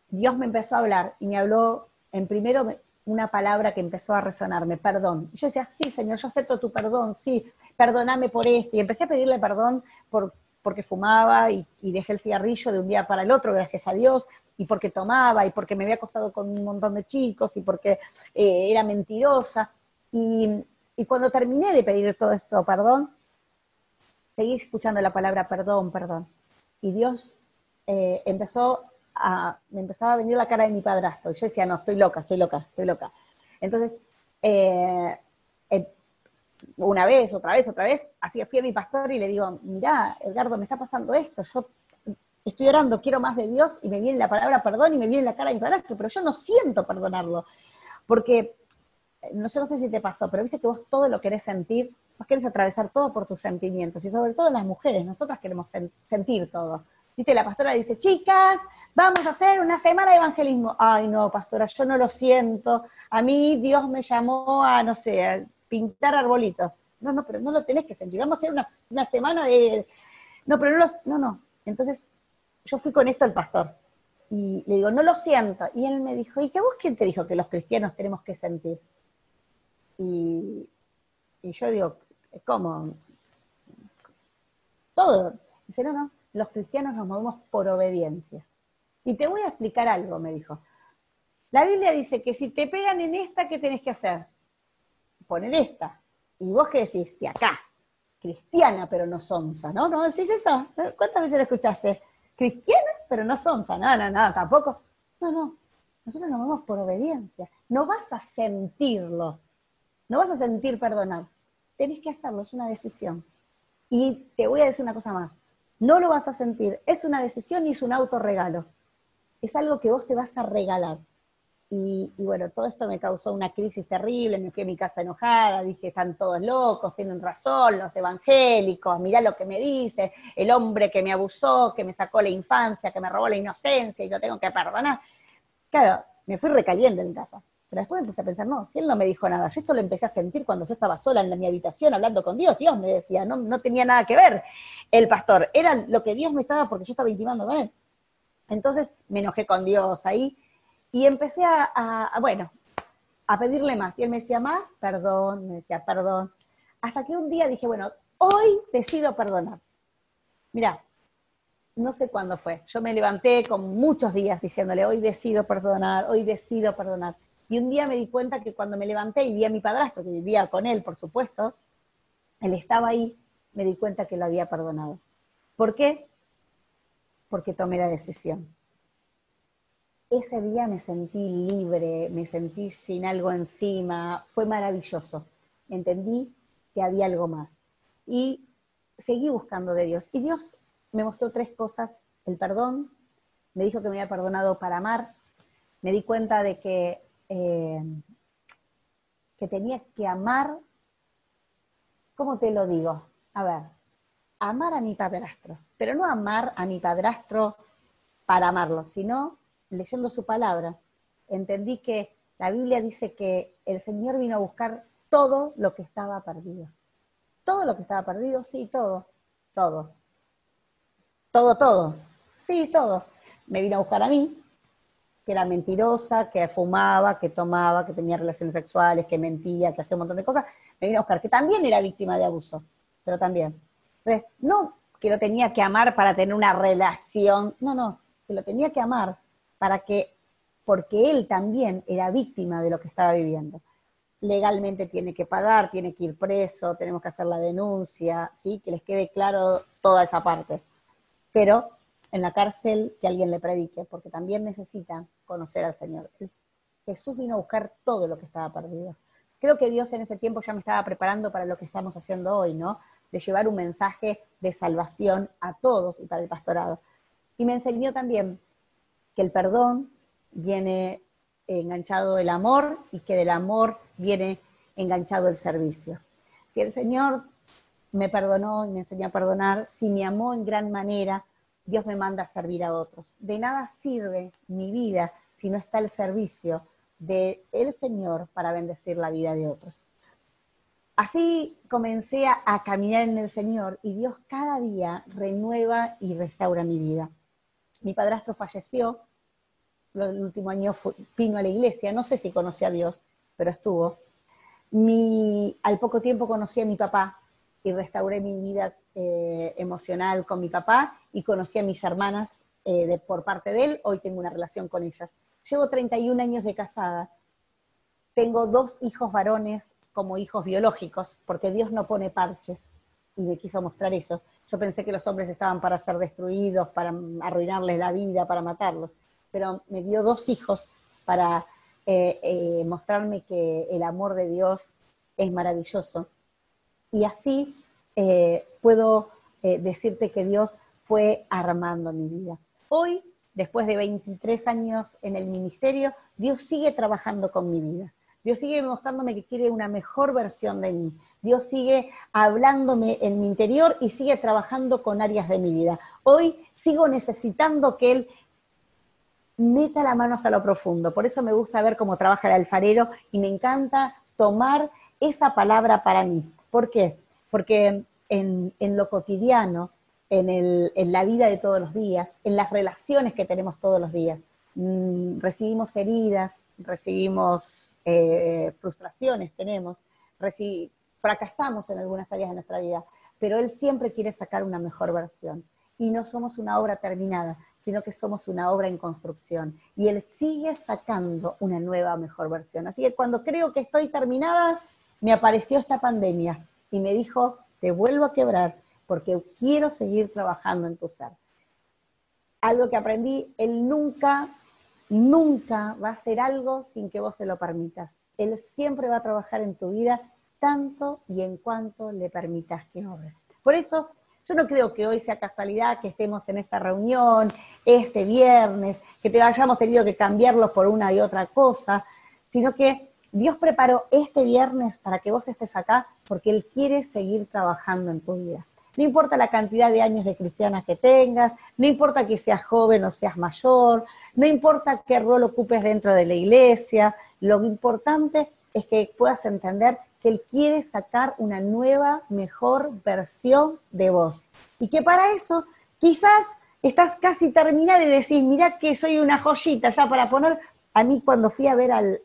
Dios me empezó a hablar y me habló en primero una palabra que empezó a resonarme, perdón. Y yo decía, sí, Señor, yo acepto tu perdón, sí, perdóname por esto. Y empecé a pedirle perdón por, porque fumaba y, dejé el cigarrillo de un día para el otro, gracias a Dios y porque tomaba, y porque me había acostado con un montón de chicos, y porque eh, era mentirosa. Y, cuando terminé de pedir todo esto, perdón, seguí escuchando la palabra perdón, perdón. Y Dios eh, empezó a, me empezaba a venir la cara de mi padrastro. Y yo decía, no, estoy loca, estoy loca, estoy loca. Entonces, eh, una vez, otra vez, otra vez, así fui a mi pastor y le digo, mira, Edgardo, me está pasando esto, yo estoy orando, quiero más de Dios, y me viene la palabra perdón y me viene la cara de mi pero yo no siento perdonarlo, porque, no sé, no sé si te pasó, pero viste que vos todo lo querés sentir, vos querés atravesar todo por tus sentimientos, y sobre todo las mujeres, nosotras queremos sentir todo. Viste, la pastora dice, chicas, vamos a hacer una semana de evangelismo. Ay, no, pastora, yo no lo siento. A mí Dios me llamó a, no sé, pintar arbolitos. No, no, pero no lo tenés que sentir. Vamos a hacer una, semana de... No, pero no, no, no. Entonces, yo fui con esto al pastor y le digo, no lo siento. Y él me dijo, ¿y qué vos quién te dijo que los cristianos tenemos que sentir? Y, yo digo, ¿cómo? Todo. Dice, no, no, los cristianos nos movemos por obediencia. Y te voy a explicar algo, me dijo. La Biblia dice que si te pegan en esta, ¿qué tenés que hacer? Poner esta. Y vos qué decís, de acá, cristiana, pero no sonsa, ¿no? ¿No decís eso? ¿Cuántas veces lo escuchaste? cristiana, pero no son no, no, no, tampoco. No, no, nosotros nos vamos por obediencia. No vas a sentirlo, no vas a sentir perdonar. Tenés que hacerlo, es una decisión. Y te voy a decir una cosa más, no lo vas a sentir, es una decisión y es un autorregalo. Es algo que vos te vas a regalar. Y, bueno, todo esto me causó una crisis terrible, me fui a mi casa enojada, dije, están todos locos, tienen razón los evangélicos, mirá lo que me dice, el hombre que me abusó, que me sacó la infancia, que me robó la inocencia y lo tengo que perdonar. Claro, me fui recaliente en casa. Pero después me puse a pensar, no, si él no me dijo nada, yo esto lo empecé a sentir cuando yo estaba sola en mi habitación hablando con Dios, Dios me decía, no, no tenía nada que ver el pastor, era lo que Dios me estaba porque yo estaba intimando con él. Entonces me enojé con Dios ahí y empecé a, bueno, a pedirle más. Y él me decía, más, perdón, me decía, perdón. Hasta que un día dije, bueno, hoy decido perdonar. Mira, no sé cuándo fue. Yo me levanté con muchos días diciéndole, hoy decido perdonar, hoy decido perdonar. Y un día me di cuenta que cuando me levanté y vi a mi padrastro, que vivía con él, por supuesto, él estaba ahí, me di cuenta que lo había perdonado. ¿Por qué? Porque tomé la decisión ese día me sentí libre, me sentí sin algo encima, fue maravilloso. Entendí que había algo más. Y seguí buscando de Dios. Y Dios me mostró tres cosas. El perdón, me dijo que me había perdonado para amar, me di cuenta de que, eh, que tenía que amar, ¿cómo te lo digo? A ver, amar a mi padrastro, pero no amar a mi padrastro para amarlo, sino leyendo su palabra, entendí que la Biblia dice que el Señor vino a buscar todo lo que estaba perdido. todo lo que estaba perdido, sí, todo, todo. Todo, todo. Sí, todo. Me vino a buscar a mí, que era mentirosa, que fumaba, que tomaba, que tenía relaciones sexuales, que mentía, que hacía un montón de cosas. Me vino a buscar, que también era víctima de abuso, pero también. Entonces, no que lo tenía que amar para tener una relación, no, no, que lo tenía que amar para que, porque él también era víctima de lo que estaba viviendo legalmente tiene que pagar, tiene que ir preso, tenemos que hacer la denuncia, ¿sí? Que les quede claro toda esa parte. Pero en la cárcel que alguien le predique, porque también necesitan conocer al Señor. Jesús vino a buscar todo lo que estaba perdido. Creo que Dios en ese tiempo ya me estaba preparando para lo que estamos haciendo hoy, ¿no? De llevar un mensaje de salvación a todos y para el pastorado. Y me enseñó también que el perdón viene enganchado el amor y que del amor viene enganchado el servicio. Si el Señor me perdonó y me enseñó a perdonar, si me amó en gran manera, Dios me manda a servir a otros. De nada sirve mi vida si no está el servicio del el Señor para bendecir la vida de otros. Así comencé a, caminar en el Señor y Dios cada día renueva y restaura mi vida. Mi padrastro falleció el último año vino a la iglesia, no sé si conocí a Dios, pero estuvo. Mi, al poco tiempo conocí a mi papá y restauré mi vida eh, emocional con mi papá y conocí a mis hermanas eh, de, por parte de él, hoy tengo una relación con ellas. Llevo 31 años de casada, tengo dos hijos varones como hijos biológicos, porque Dios no pone parches y me quiso mostrar eso. Yo pensé que los hombres estaban para ser destruidos, para arruinarles la vida, para matarlos pero me dio dos hijos para eh, eh, mostrarme que el amor de Dios es maravilloso. Y así eh, puedo decirte que Dios fue armando mi vida. Hoy, después de 23 años en el ministerio, Dios sigue trabajando con mi vida. Dios sigue mostrándome que quiere una mejor versión de mí. Dios sigue hablándome en mi interior y sigue trabajando con áreas de mi vida. Hoy sigo necesitando que Él meta la mano hasta lo profundo. Por eso me gusta ver cómo trabaja el alfarero y me encanta tomar esa palabra para mí. ¿Por qué? Porque en, lo cotidiano, en, la vida de todos los días, en las relaciones que tenemos todos los días, mm, recibimos heridas, recibimos eh, frustraciones, tenemos, fracasamos en algunas áreas de nuestra vida, pero Él siempre quiere sacar una mejor versión. Y no somos una obra terminada, sino que somos una obra en construcción. Y Él sigue sacando una nueva, mejor versión. Así que cuando creo que estoy terminada, me apareció esta pandemia y me dijo, te vuelvo a quebrar porque quiero seguir trabajando en tu ser. Algo que aprendí, Él nunca, nunca va a hacer algo sin que vos se lo permitas. Él siempre va a trabajar en tu vida tanto y en cuanto le permitas que obre. Por eso yo no creo que hoy sea casualidad que estemos en esta reunión, este viernes, que te hayamos tenido que cambiarlo por una y otra cosa, sino que Dios preparó este viernes para que vos estés acá porque Él quiere seguir trabajando en tu vida. No importa la cantidad de años de cristiana que tengas, no importa que seas joven o seas mayor, no importa qué rol ocupes dentro de la iglesia, lo importante es que puedas entender que Él quiere sacar una nueva, mejor versión de vos. Y que para eso quizás estás casi terminada y decís, mira que soy una joyita ya para poner, a mí cuando fui a ver al,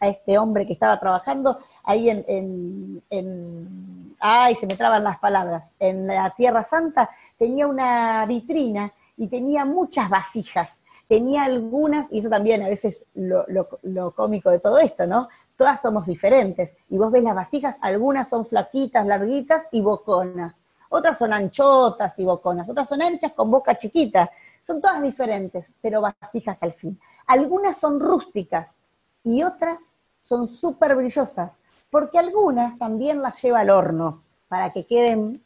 a este hombre que estaba trabajando ahí en, en, ay, se me traban las palabras, en la Tierra Santa, tenía una vitrina y tenía muchas vasijas tenía algunas, y eso también a veces lo, lo, cómico de todo esto, ¿no? Todas somos diferentes. Y vos ves las vasijas, algunas son flaquitas, larguitas y boconas. Otras son anchotas y boconas. Otras son anchas con boca chiquita. Son todas diferentes, pero vasijas al fin. Algunas son rústicas y otras son súper brillosas, porque algunas también las lleva al horno para que queden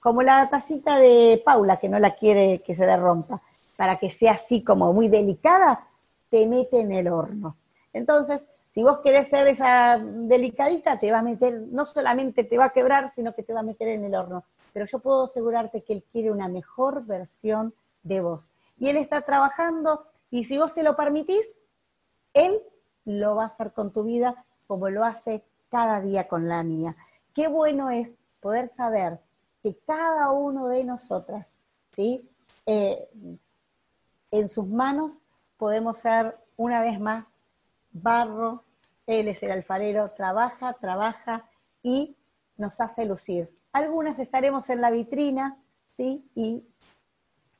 como la tacita de Paula, que no la quiere que se derrompa para que sea así como muy delicada, te mete en el horno. Entonces, si vos querés ser esa delicadita, te va a meter, no solamente te va a quebrar, sino que te va a meter en el horno. Pero yo puedo asegurarte que Él quiere una mejor versión de vos. Y Él está trabajando, y si vos se lo permitís, Él lo va a hacer con tu vida como lo hace cada día con la mía. qué bueno es poder saber que cada uno de nosotras, ¿sí? Eh, en sus manos podemos ser una vez más barro, él es el alfarero, trabaja, trabaja y nos hace lucir. Algunas estaremos en la vitrina, ¿sí? Y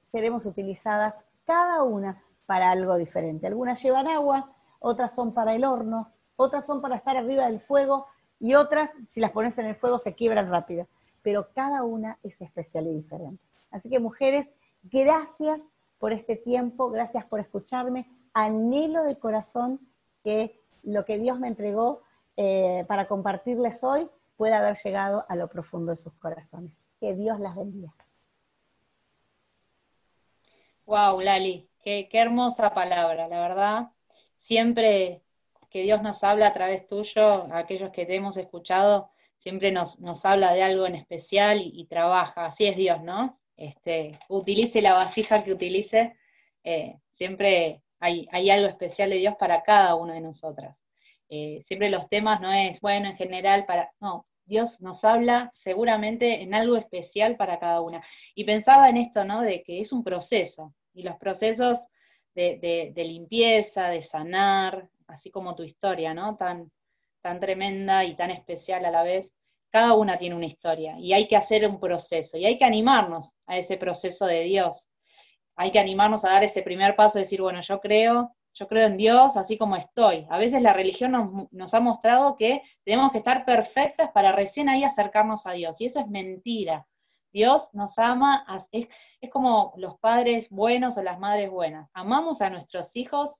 seremos utilizadas cada una para algo diferente. Algunas llevan agua, otras son para el horno, otras son para estar arriba del fuego y otras, si las pones en el fuego, se quiebran rápido. Pero cada una es especial y diferente. Así que mujeres, gracias por este tiempo, gracias por escucharme. Anhelo de corazón que lo que Dios me entregó eh, para compartirles hoy pueda haber llegado a lo profundo de sus corazones. Que Dios las bendiga. Wow, Lali, qué, hermosa palabra, la verdad. Siempre que Dios nos habla a través tuyo, aquellos que te hemos escuchado, siempre nos, habla de algo en especial y, trabaja. Así es Dios, ¿no? Este, utilice la vasija que utilice, eh, siempre hay, algo especial de Dios para cada una de nosotras. Eh, siempre los temas no es, bueno, en general, para, no, Dios nos habla seguramente en algo especial para cada una. Y pensaba en esto, ¿no? De que es un proceso, y los procesos de, limpieza, de sanar, así como tu historia, ¿no? Tan, tan tremenda y tan especial a la vez, cada una tiene una historia y hay que hacer un proceso y hay que animarnos a ese proceso de Dios. Hay que animarnos a dar ese primer paso, decir, bueno, yo creo, yo creo en Dios así como estoy. A veces la religión nos, ha mostrado que tenemos que estar perfectas para recién ahí acercarnos a Dios, y eso es mentira. Dios nos ama, es, como los padres buenos o las madres buenas. Amamos a nuestros hijos,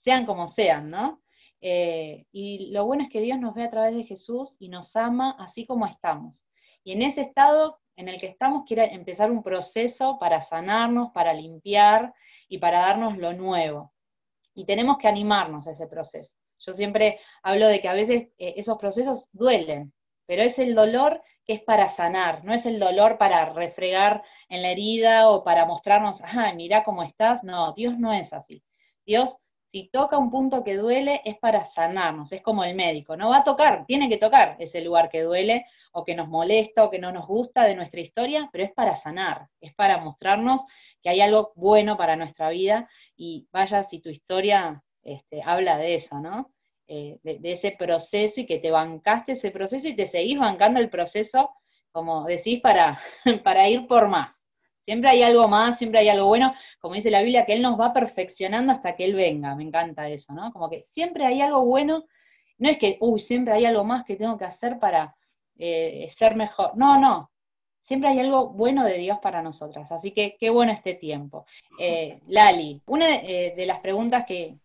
sean como sean, ¿no? Eh, y lo bueno es que Dios nos ve a través de Jesús y nos ama así como estamos. Y en ese estado en el que estamos quiere empezar un proceso para sanarnos, para limpiar y para darnos lo nuevo y tenemos que animarnos a ese proceso. Yo siempre hablo de que a veces eh, esos procesos duelen, pero es el dolor que es para sanar, no es el dolor para refregar en la herida o para mostrarnos, ah, mira cómo estás. No, Dios no es así. Dios, si toca un punto que duele, es para sanarnos, es como el médico, no va a tocar, tiene que tocar ese lugar que duele o que nos molesta o que no nos gusta de nuestra historia, pero es para sanar, es para mostrarnos que hay algo bueno para nuestra vida y vaya si tu historia este, habla de eso, ¿no? Eh, de, ese proceso y que te bancaste ese proceso y te seguís bancando el proceso, como decís, para, para ir por más. Siempre hay algo más, siempre hay algo bueno, como dice la Biblia, que Él nos va perfeccionando hasta que Él venga, me encanta eso, ¿no? Como que siempre hay algo bueno, no es que, uy, siempre hay algo más que tengo que hacer para eh, ser mejor, no, no, siempre hay algo bueno de Dios para nosotras. Así que qué bueno este tiempo. Eh, Lali, una eh, de las preguntas que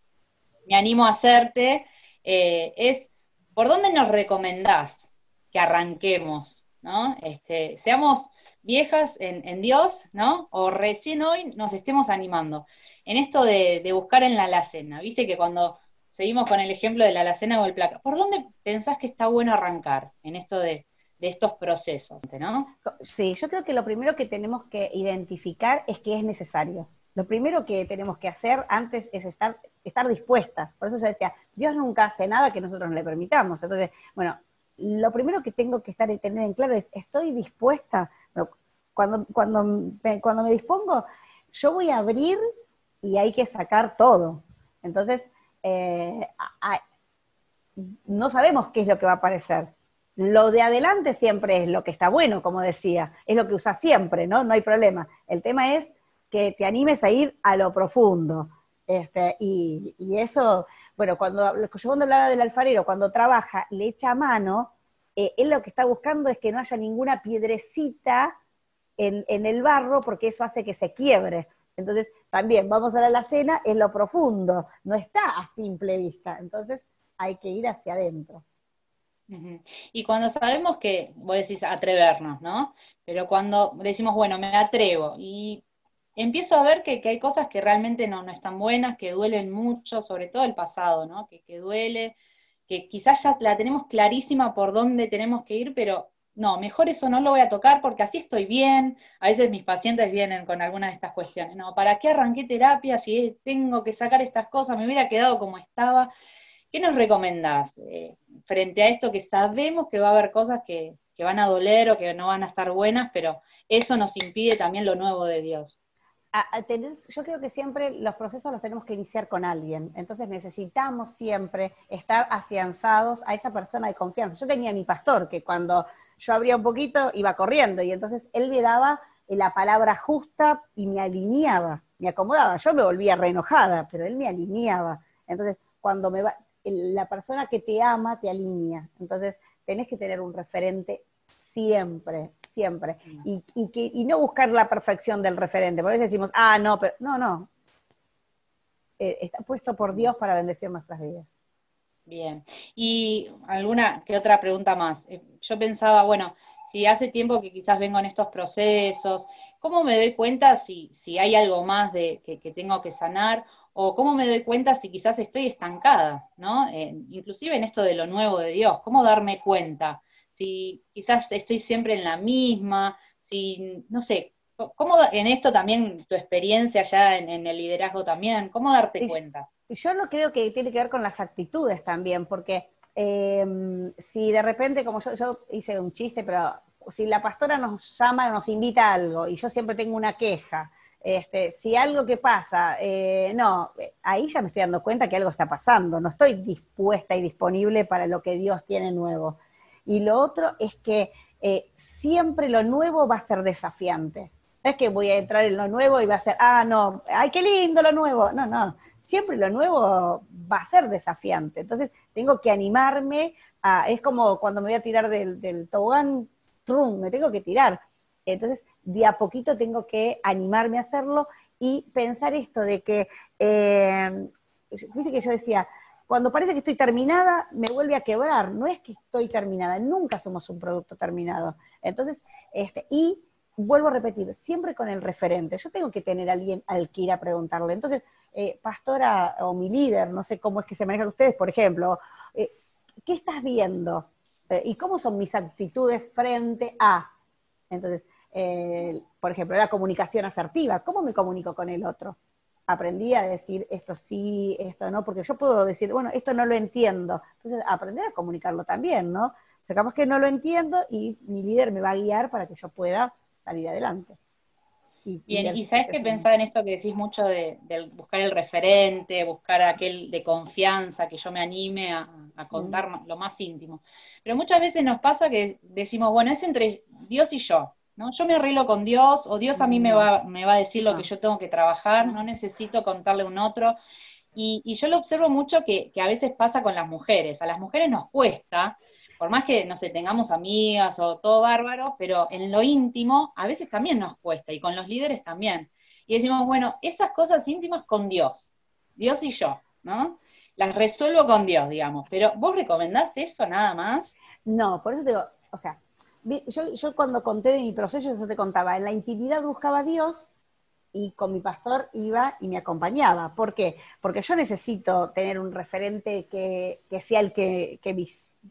me animo a hacerte es, ¿por dónde nos recomendás que arranquemos? ¿no? Este, seamos viejas en, Dios, ¿no? O recién hoy nos estemos animando. En esto de, buscar en la alacena, viste que cuando seguimos con el ejemplo de la alacena o el placa, ¿por dónde pensás que está bueno arrancar en esto de de estos procesos, ¿no? Sí, yo creo que lo primero que tenemos que identificar es que es necesario. Lo primero que tenemos que hacer antes es estar, estar dispuestas. Por eso yo decía, Dios nunca hace nada que nosotros no le permitamos. Entonces, bueno, lo primero que tengo que estar y tener en claro es, estoy dispuesta. cuando, cuando, cuando me dispongo, yo voy a abrir y hay que sacar todo. Entonces, eh, no sabemos qué es lo que va a aparecer. Lo de adelante siempre es lo que está bueno, como decía, es lo que usas siempre, ¿no? No hay problema. El tema es que te animes a ir a lo profundo. Este, y, eso, bueno, cuando yo cuando hablaba del alfarero, cuando trabaja, le echa mano, eh, él lo que está buscando es que no haya ninguna piedrecita en, en, el barro, porque eso hace que se quiebre. Entonces, también vamos a la alacena, es lo profundo, no está a simple vista. Entonces, hay que ir hacia adentro. Y cuando sabemos que, vos decís atrevernos, ¿no? Pero cuando decimos, bueno, me atrevo y empiezo a ver que, hay cosas que realmente no, no, están buenas, que duelen mucho, sobre todo el pasado, ¿no? Que, duele, que quizás ya la tenemos clarísima por dónde tenemos que ir, pero no, mejor eso no lo voy a tocar porque así estoy bien. A veces mis pacientes vienen con algunas de estas cuestiones. No, ¿para qué arranqué terapia si tengo que sacar estas cosas? Me hubiera quedado como estaba. ¿Qué nos recomendás eh, frente a esto que sabemos que va a haber cosas que van a doler o que no van a estar buenas, pero eso nos impide también lo nuevo de Dios. Yo creo que siempre los procesos los tenemos que iniciar con alguien, entonces necesitamos siempre estar afianzados a esa persona de confianza. Yo tenía mi pastor que cuando yo abría un poquito iba corriendo y entonces él me daba la palabra justa y me alineaba, me acomodaba. Yo me volvía re enojada, pero él me alineaba. Entonces, cuando me va, la persona que te ama te alinea. Entonces, tenés que tener un referente siempre, siempre. Y, que, y no buscar la perfección del referente. Porque a veces decimos, ah, no, pero no, no. Eh, está puesto por Dios para bendecir nuestras vidas. Bien. Y alguna que otra pregunta más. Eh, yo pensaba, bueno, si hace tiempo que quizás vengo en estos procesos, ¿cómo me doy cuenta si, si hay algo más de, que, tengo que sanar? ¿O cómo me doy cuenta si quizás estoy estancada? ¿no? inclusive en esto de lo nuevo de Dios, ¿cómo darme cuenta? Si quizás estoy siempre en la misma, si, no sé, ¿cómo en esto también tu experiencia ya en, el liderazgo también, cómo darte cuenta? Yo no creo que tiene que ver con las actitudes también, porque Em, si de repente, como yo, hice un chiste, pero si la pastora nos llama, nos invita a algo, y yo siempre tengo una queja, este, si algo que pasa, eh, no, ahí ya me estoy dando cuenta que algo está pasando, no estoy dispuesta y disponible para lo que Dios tiene nuevo. Y lo otro es que eh, siempre lo nuevo va a ser desafiante. No es que voy a entrar en lo nuevo y va a ser, ah, no, ay, qué lindo lo nuevo. No, no, siempre lo nuevo va a ser desafiante. Entonces, tengo que animarme a, es como cuando me voy a tirar del, del tobogán, trum, me tengo que tirar. Entonces, de a poquito tengo que animarme a hacerlo y pensar esto de que, eh, viste que yo decía, cuando parece que estoy terminada, me vuelve a quebrar. No es que estoy terminada, nunca somos un producto terminado. Entonces, este, y vuelvo a repetir, siempre con el referente. Yo tengo que tener a alguien al que ir a preguntarle. Entonces, eh, pastora o mi líder, no sé cómo es que se manejan ustedes, por ejemplo, eh, ¿qué estás viendo? Eh, ¿Y cómo son mis actitudes frente a? Entonces, por ejemplo, la comunicación asertiva, ¿cómo me comunico con el otro? Aprendí a decir esto sí, esto no, porque yo puedo decir, bueno, esto no lo entiendo. Entonces, aprender a comunicarlo también, ¿no? Sacamos que no lo entiendo y mi líder me va a guiar para que yo pueda salir adelante. Bien, y sabes que pensaba en esto que decís mucho de, buscar el referente, buscar aquel de confianza, que yo me anime a, contar lo más íntimo. Pero muchas veces nos pasa que decimos, bueno, es entre Dios y yo, ¿no? Yo me arreglo con Dios, o Dios a mí me va, me va a decir lo que yo tengo que trabajar, no necesito contarle a un otro. Y, y yo lo observo mucho que, que a veces pasa con las mujeres. A las mujeres nos cuesta por más que, no sé, tengamos amigas o todo bárbaro, pero en lo íntimo a veces también nos cuesta, y con los líderes también. Y decimos, bueno, esas cosas íntimas con Dios, Dios y yo, ¿no? Las resuelvo con Dios, digamos. Pero ¿vos recomendás eso nada más? No, por eso te digo, o sea, yo, cuando conté de mi proceso, yo te contaba, en la intimidad buscaba a Dios y con mi pastor iba y me acompañaba. ¿Por qué? Porque yo necesito tener un referente que, sea el que,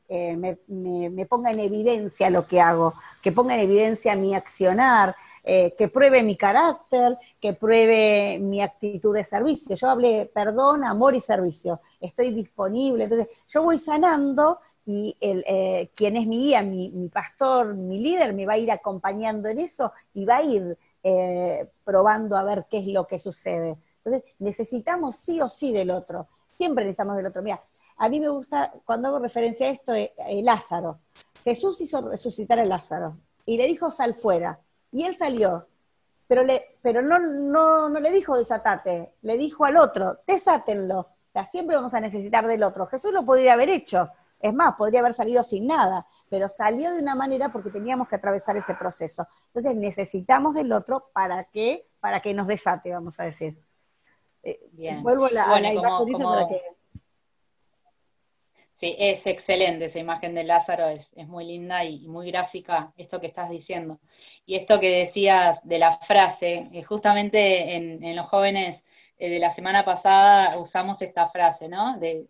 eh, me, ponga en evidencia lo que hago, que ponga en evidencia mi accionar, eh, que pruebe mi carácter, que pruebe mi actitud de servicio. Yo hablé perdón, amor y servicio. Estoy disponible. Entonces, yo voy sanando y el, eh, quien es mi guía, mi, pastor, mi líder, me va a ir acompañando en eso y va a ir probando a ver qué es lo que sucede. Entonces, necesitamos sí o sí del otro. Siempre necesitamos del otro. Mira, a mí me gusta, cuando hago referencia a esto, eh, eh, Lázaro. Jesús hizo resucitar a Lázaro y le dijo sal fuera. Y él salió, pero, le, pero no, no, no le dijo desatate, le dijo al otro, desátenlo. O sea, siempre vamos a necesitar del otro. Jesús lo podría haber hecho, es más, podría haber salido sin nada, pero salió de una manera porque teníamos que atravesar ese proceso. Entonces necesitamos del otro para que, para que nos desate, vamos a decir. Eh, Bien. Vuelvo a la, a que Sí, es excelente esa imagen de Lázaro, es, muy linda y, muy gráfica esto que estás diciendo. Y esto que decías de la frase, eh, justamente en, los jóvenes eh, de la semana pasada usamos esta frase, ¿no? De,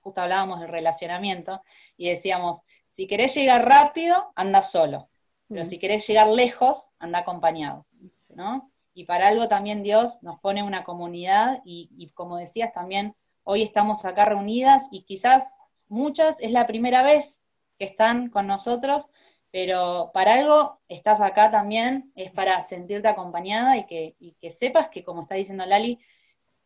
justo hablábamos del relacionamiento y decíamos, si querés llegar rápido, anda solo, pero si querés llegar lejos, anda acompañado, ¿no? Y para algo también Dios nos pone una comunidad y, y como decías también, hoy estamos acá reunidas y quizás muchas es la primera vez que están con nosotros, pero para algo estás acá también, es para sentirte acompañada y que, y que sepas que, como está diciendo Lali,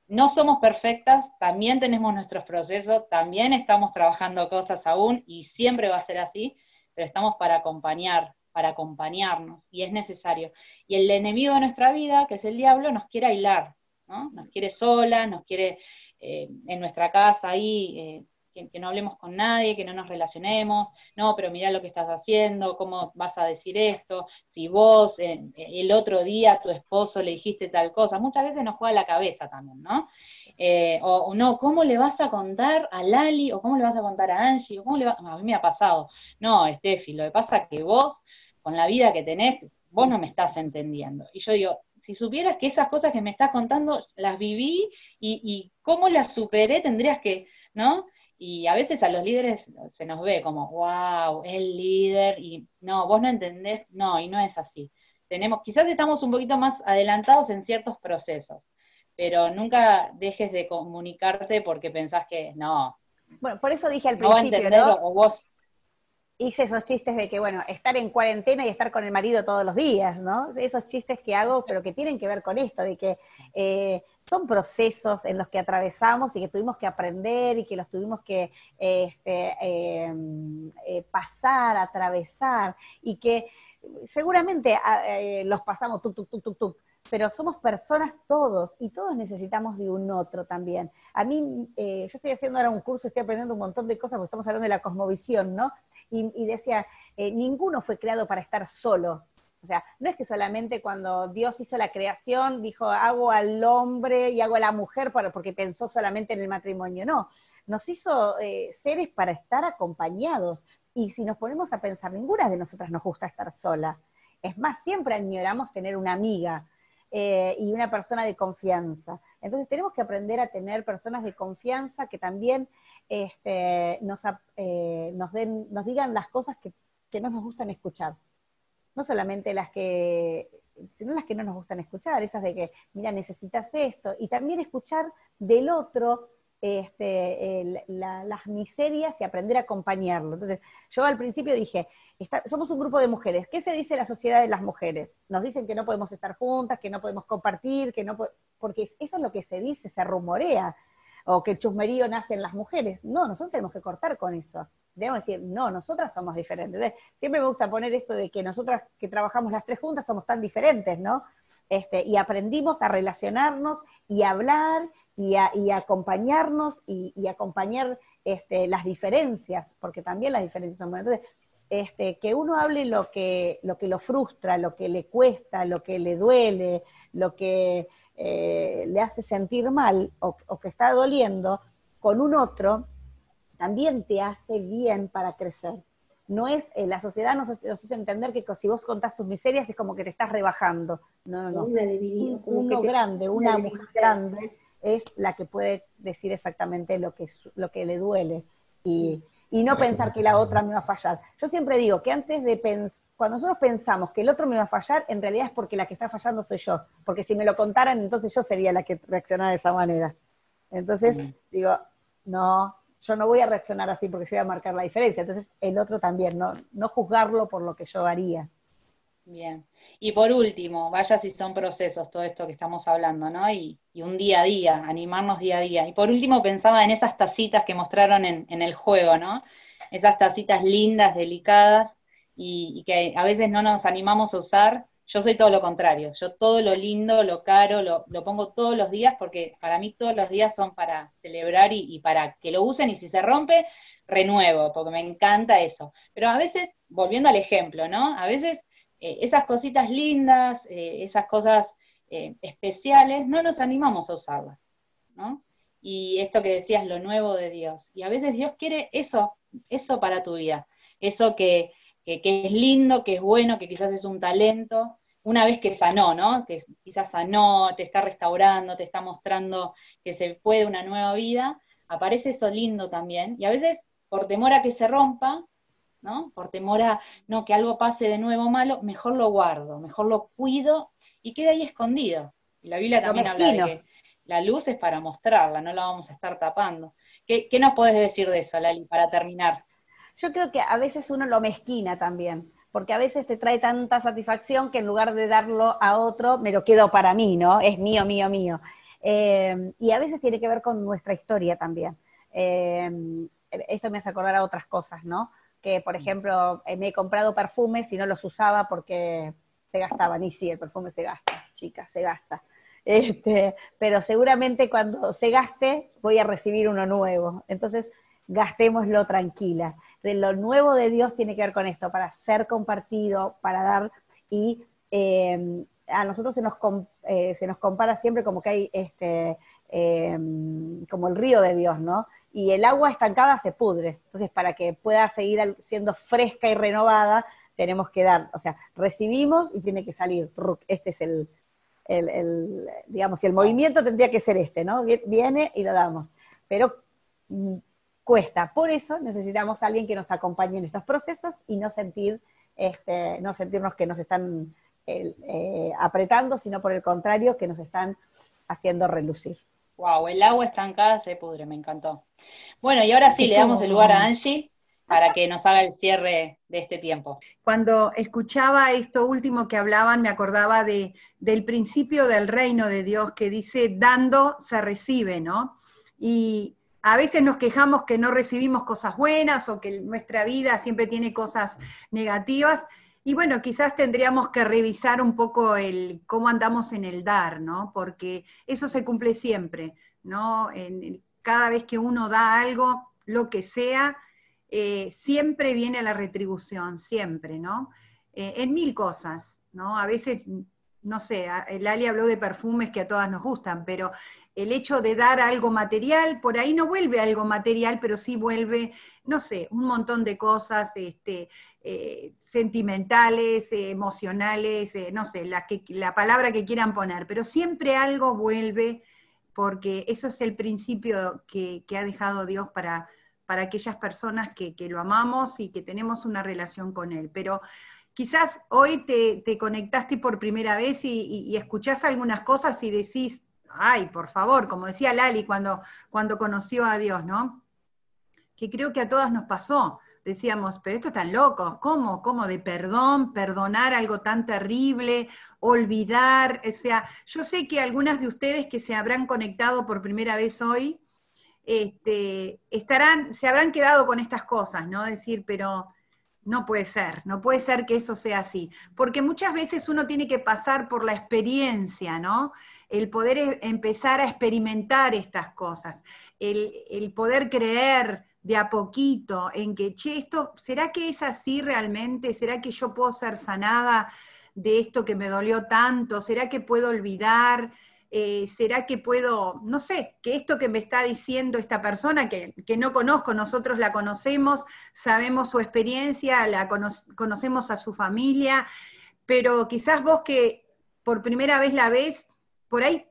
no somos perfectas, también tenemos nuestros procesos, también estamos trabajando cosas aún y siempre va a ser así, pero estamos para acompañar, para acompañarnos y es necesario. Y el enemigo de nuestra vida, que es el diablo, nos quiere aislar, ¿no? Nos quiere sola, nos quiere eh, en nuestra casa ahí eh, que, no hablemos con nadie, que no nos relacionemos, no, pero mira lo que estás haciendo, cómo vas a decir esto, si vos el otro día a tu esposo le dijiste tal cosa, muchas veces nos juega la cabeza también, ¿no? Eh, o, no, ¿cómo le vas a contar a Lali, o cómo le vas a contar a Angie, o cómo le va... a mí me ha pasado, no, Steffi, lo que pasa es que vos, con la vida que tenés, vos no me estás entendiendo. Y yo digo, si supieras que esas cosas que me estás contando las viví y cómo las superé, tendrías que, ¿no? Y a veces a los líderes se nos ve como, wow, el líder, y no, vos no entendés, no, y no es así. Tenemos, quizás estamos un poquito más adelantados en ciertos procesos, pero nunca dejes de comunicarte porque pensás que no. Bueno, por eso dije al principio, ¿no? O vos hice esos chistes de que, bueno, estar en cuarentena y estar con el marido todos los días, ¿no? Esos chistes que hago, pero que tienen que ver con esto, de que eh, son procesos en los que atravesamos y que tuvimos que aprender y que los tuvimos que este, em, eh, pasar, atravesar y que seguramente ah, eh, los pasamos tuk, tuk, tuk, tuk, tuk, pero somos personas todos y todos necesitamos de un otro también. A mí, eh, yo estoy haciendo ahora un curso, estoy aprendiendo un montón de cosas porque estamos hablando de la cosmovisión, ¿no? Y, y decía, ninguno fue creado para estar solo, o sea, no es que solamente cuando Dios hizo la creación dijo hago al hombre y hago a la mujer porque pensó solamente en el matrimonio, no. Nos hizo eh, seres para estar acompañados. Y si nos ponemos a pensar, ninguna de nosotras nos gusta estar sola. Es más, siempre añoramos tener una amiga eh, y una persona de confianza. Entonces tenemos que aprender a tener personas de confianza que también este, nos, eh, nos, den, nos digan las cosas que no nos gustan escuchar no solamente las que, sino las que no nos gustan escuchar, esas de que, mira, necesitas esto, y también escuchar del otro este, las miserias y aprender a acompañarlo. Entonces, yo al principio dije, somos un grupo de mujeres, ¿qué se dice la sociedad de las mujeres? Nos dicen que no podemos estar juntas, que no podemos compartir, que no porque eso es lo que se dice, se rumorea, o que el chusmerío nace en las mujeres. No, nosotros tenemos que cortar con eso debemos decir, no, nosotras somos diferentes. Siempre me gusta poner esto de que nosotras que trabajamos las tres juntas somos tan diferentes, ¿no? Este, y aprendimos a relacionarnos y a hablar y a, acompañarnos y, acompañar este, las diferencias, porque también las diferencias son buenas. Entonces, este, que uno hable lo que, lo que lo frustra, lo que le cuesta, lo que le duele, lo que eh, le hace sentir mal o, o que está doliendo con un otro, también te hace bien para crecer. No es, eh, la sociedad nos hace, entender que si vos contás tus miserias es como que te estás rebajando. No, no, no. Una debilidad. uno grande, una, mujer grande es la que puede decir exactamente lo que, lo que le duele. Y, y no pensar que la otra me va a fallar. Yo siempre digo que antes de pensar, cuando nosotros pensamos que el otro me va a fallar, en realidad es porque la que está fallando soy yo. Porque si me lo contaran, entonces yo sería la que reaccionara de esa manera. Entonces, digo, no, yo no voy a reaccionar así porque yo voy a marcar la diferencia. Entonces, el otro también, no, no juzgarlo por lo que yo haría. Bien. Y por último, vaya si son procesos, todo esto que estamos hablando, ¿no? Y, un día a día, animarnos día a día. Y por último, pensaba en esas tacitas que mostraron en, en el juego, ¿no? Esas tacitas lindas, delicadas, y, y, que a veces no nos animamos a usar, yo soy todo lo contrario, yo todo lo lindo, lo caro, lo, pongo todos los días porque para mí todos los días son para celebrar y, para que lo usen y si se rompe, renuevo, porque me encanta eso. Pero a veces, volviendo al ejemplo, ¿no? A veces eh, esas cositas lindas, eh, esas cosas eh, especiales, no nos animamos a usarlas, ¿no? Y esto que decías, lo nuevo de Dios. Y a veces Dios quiere eso, eso para tu vida, eso que, que, es lindo, que es bueno, que quizás es un talento, una vez que sanó, ¿no? Que quizás sanó, te está restaurando, te está mostrando que se puede una nueva vida, aparece eso lindo también. Y a veces, por temor a que se rompa, ¿no? Por temor a no que algo pase de nuevo malo, mejor lo guardo, mejor lo cuido y queda ahí escondido. Y la Biblia también habla de que la luz es para mostrarla, no la vamos a estar tapando. ¿Qué, qué nos puedes decir de eso, Lali, para terminar? Yo creo que a veces uno lo mezquina también, porque a veces te trae tanta satisfacción que en lugar de darlo a otro, me lo quedo para mí, ¿no? Es mío, mío, mío. Eh, y a veces tiene que ver con nuestra historia también. Eh, eso me hace acordar a otras cosas, ¿no? Que, por ejemplo, eh, me he comprado perfumes y no los usaba porque se gastaban. Y sí, el perfume se gasta, chicas, se gasta. Este, pero seguramente cuando se gaste voy a recibir uno nuevo. Entonces, gastémoslo tranquila. De lo nuevo de Dios tiene que ver con esto, para ser compartido, para dar y eh, a nosotros se nos, eh, se nos compara siempre como que hay este, em, como el río de Dios, ¿no? Y el agua estancada se pudre. Entonces, para que pueda seguir siendo fresca y renovada, tenemos que dar, o sea, recibimos y tiene que salir. Este es el, el, el digamos, y el movimiento tendría que ser este, ¿no? Viene y lo damos. Pero mm, cuesta. Por eso necesitamos a alguien que nos acompañe en estos procesos y no sentir, este, no sentirnos que nos están eh, apretando, sino por el contrario, que nos están haciendo relucir. Wow, el agua estancada se pudre, me encantó. Bueno, y ahora sí, le damos el lugar a Angie para que nos haga el cierre de este tiempo. Cuando escuchaba esto último que hablaban, me acordaba de, del principio del reino de Dios que dice, dando se recibe, ¿no? Y a veces nos quejamos que no recibimos cosas buenas o que nuestra vida siempre tiene cosas negativas, y bueno, quizás tendríamos que revisar un poco el cómo andamos en el dar, ¿no? Porque eso se cumple siempre, ¿no? En, cada vez que uno da algo, lo que sea, eh, siempre viene la retribución, siempre, ¿no? Eh, en mil cosas, ¿no? A veces, no sé, Lali habló de perfumes que a todas nos gustan, pero el hecho de dar algo material, por ahí no vuelve algo material, pero sí vuelve, no sé, un montón de cosas, este, eh, sentimentales, eh, emocionales, eh, no sé, la, que, la palabra que quieran poner, pero siempre algo vuelve porque eso es el principio que, ha dejado Dios para, para aquellas personas que, lo amamos y que tenemos una relación con Él. Pero quizás hoy te, conectaste por primera vez y, y, escuchás algunas cosas y decís, ay, por favor, como decía Lali cuando, cuando conoció a Dios, ¿no? Que creo que a todas nos pasó decíamos, pero esto es tan loco, ¿cómo? ¿Cómo de perdón, perdonar algo tan terrible, olvidar? O sea, yo sé que algunas de ustedes que se habrán conectado por primera vez hoy, este, estarán, se habrán quedado con estas cosas, ¿no? Decir, pero no puede ser, no puede ser que eso sea así, porque muchas veces uno tiene que pasar por la experiencia, ¿no? El poder e, empezar a experimentar estas cosas, el, el poder creer, de a poquito, en que, che, esto, ¿será que es así realmente? ¿Será que yo puedo ser sanada de esto que me dolió tanto? ¿Será que puedo olvidar? Eh, ¿Será que puedo, no sé, que esto que me está diciendo esta persona, que, no conozco, nosotros la conocemos, sabemos su experiencia, la conocemos a su familia, pero quizás vos que por primera vez la ves, por ahí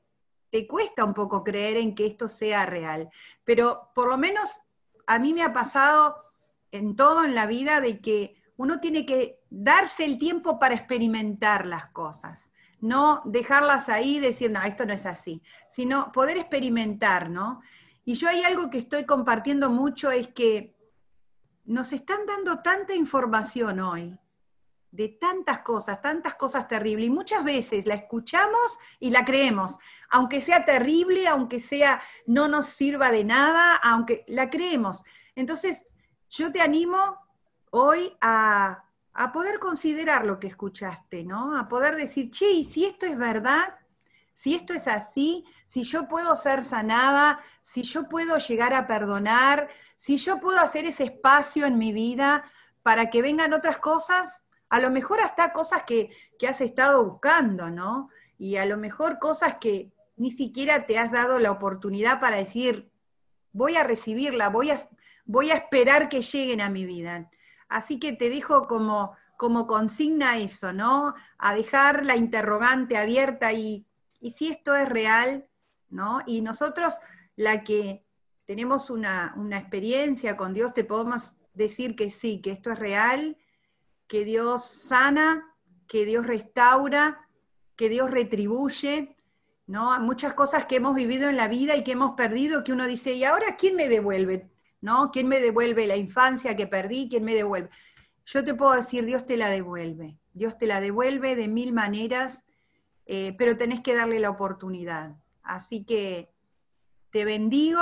te cuesta un poco creer en que esto sea real, pero por lo menos a mí me ha pasado en todo en la vida de que uno tiene que darse el tiempo para experimentar las cosas, no dejarlas ahí diciendo, esto no es así, sino poder experimentar, ¿no? Y yo hay algo que estoy compartiendo mucho, es que nos están dando tanta información hoy, de tantas cosas, tantas cosas terribles, y muchas veces la escuchamos y la creemos, aunque sea terrible, aunque sea no nos sirva de nada, aunque la creemos. Entonces, yo te animo hoy a, a poder considerar lo que escuchaste, ¿no? A poder decir, che, y si esto es verdad, si esto es así, si yo puedo ser sanada, si yo puedo llegar a perdonar, si yo puedo hacer ese espacio en mi vida para que vengan otras cosas, a lo mejor hasta cosas que, has estado buscando, ¿no? Y a lo mejor cosas que ni siquiera te has dado la oportunidad para decir, voy a recibirla, voy a, voy a esperar que lleguen a mi vida. Así que te dejo como, como consigna eso, ¿no? A dejar la interrogante abierta y, y si esto es real, ¿no? Y nosotros, la que tenemos una, una experiencia con Dios, te podemos decir que sí, que esto es real que Dios sana, que Dios restaura, que Dios retribuye, ¿no? Muchas cosas que hemos vivido en la vida y que hemos perdido, que uno dice, ¿y ahora quién me devuelve? ¿No? ¿Quién me devuelve la infancia que perdí? ¿Quién me devuelve? yo te puedo decir, Dios te la devuelve. Dios te la devuelve de mil maneras, eh, pero tenés que darle la oportunidad. Así que te bendigo,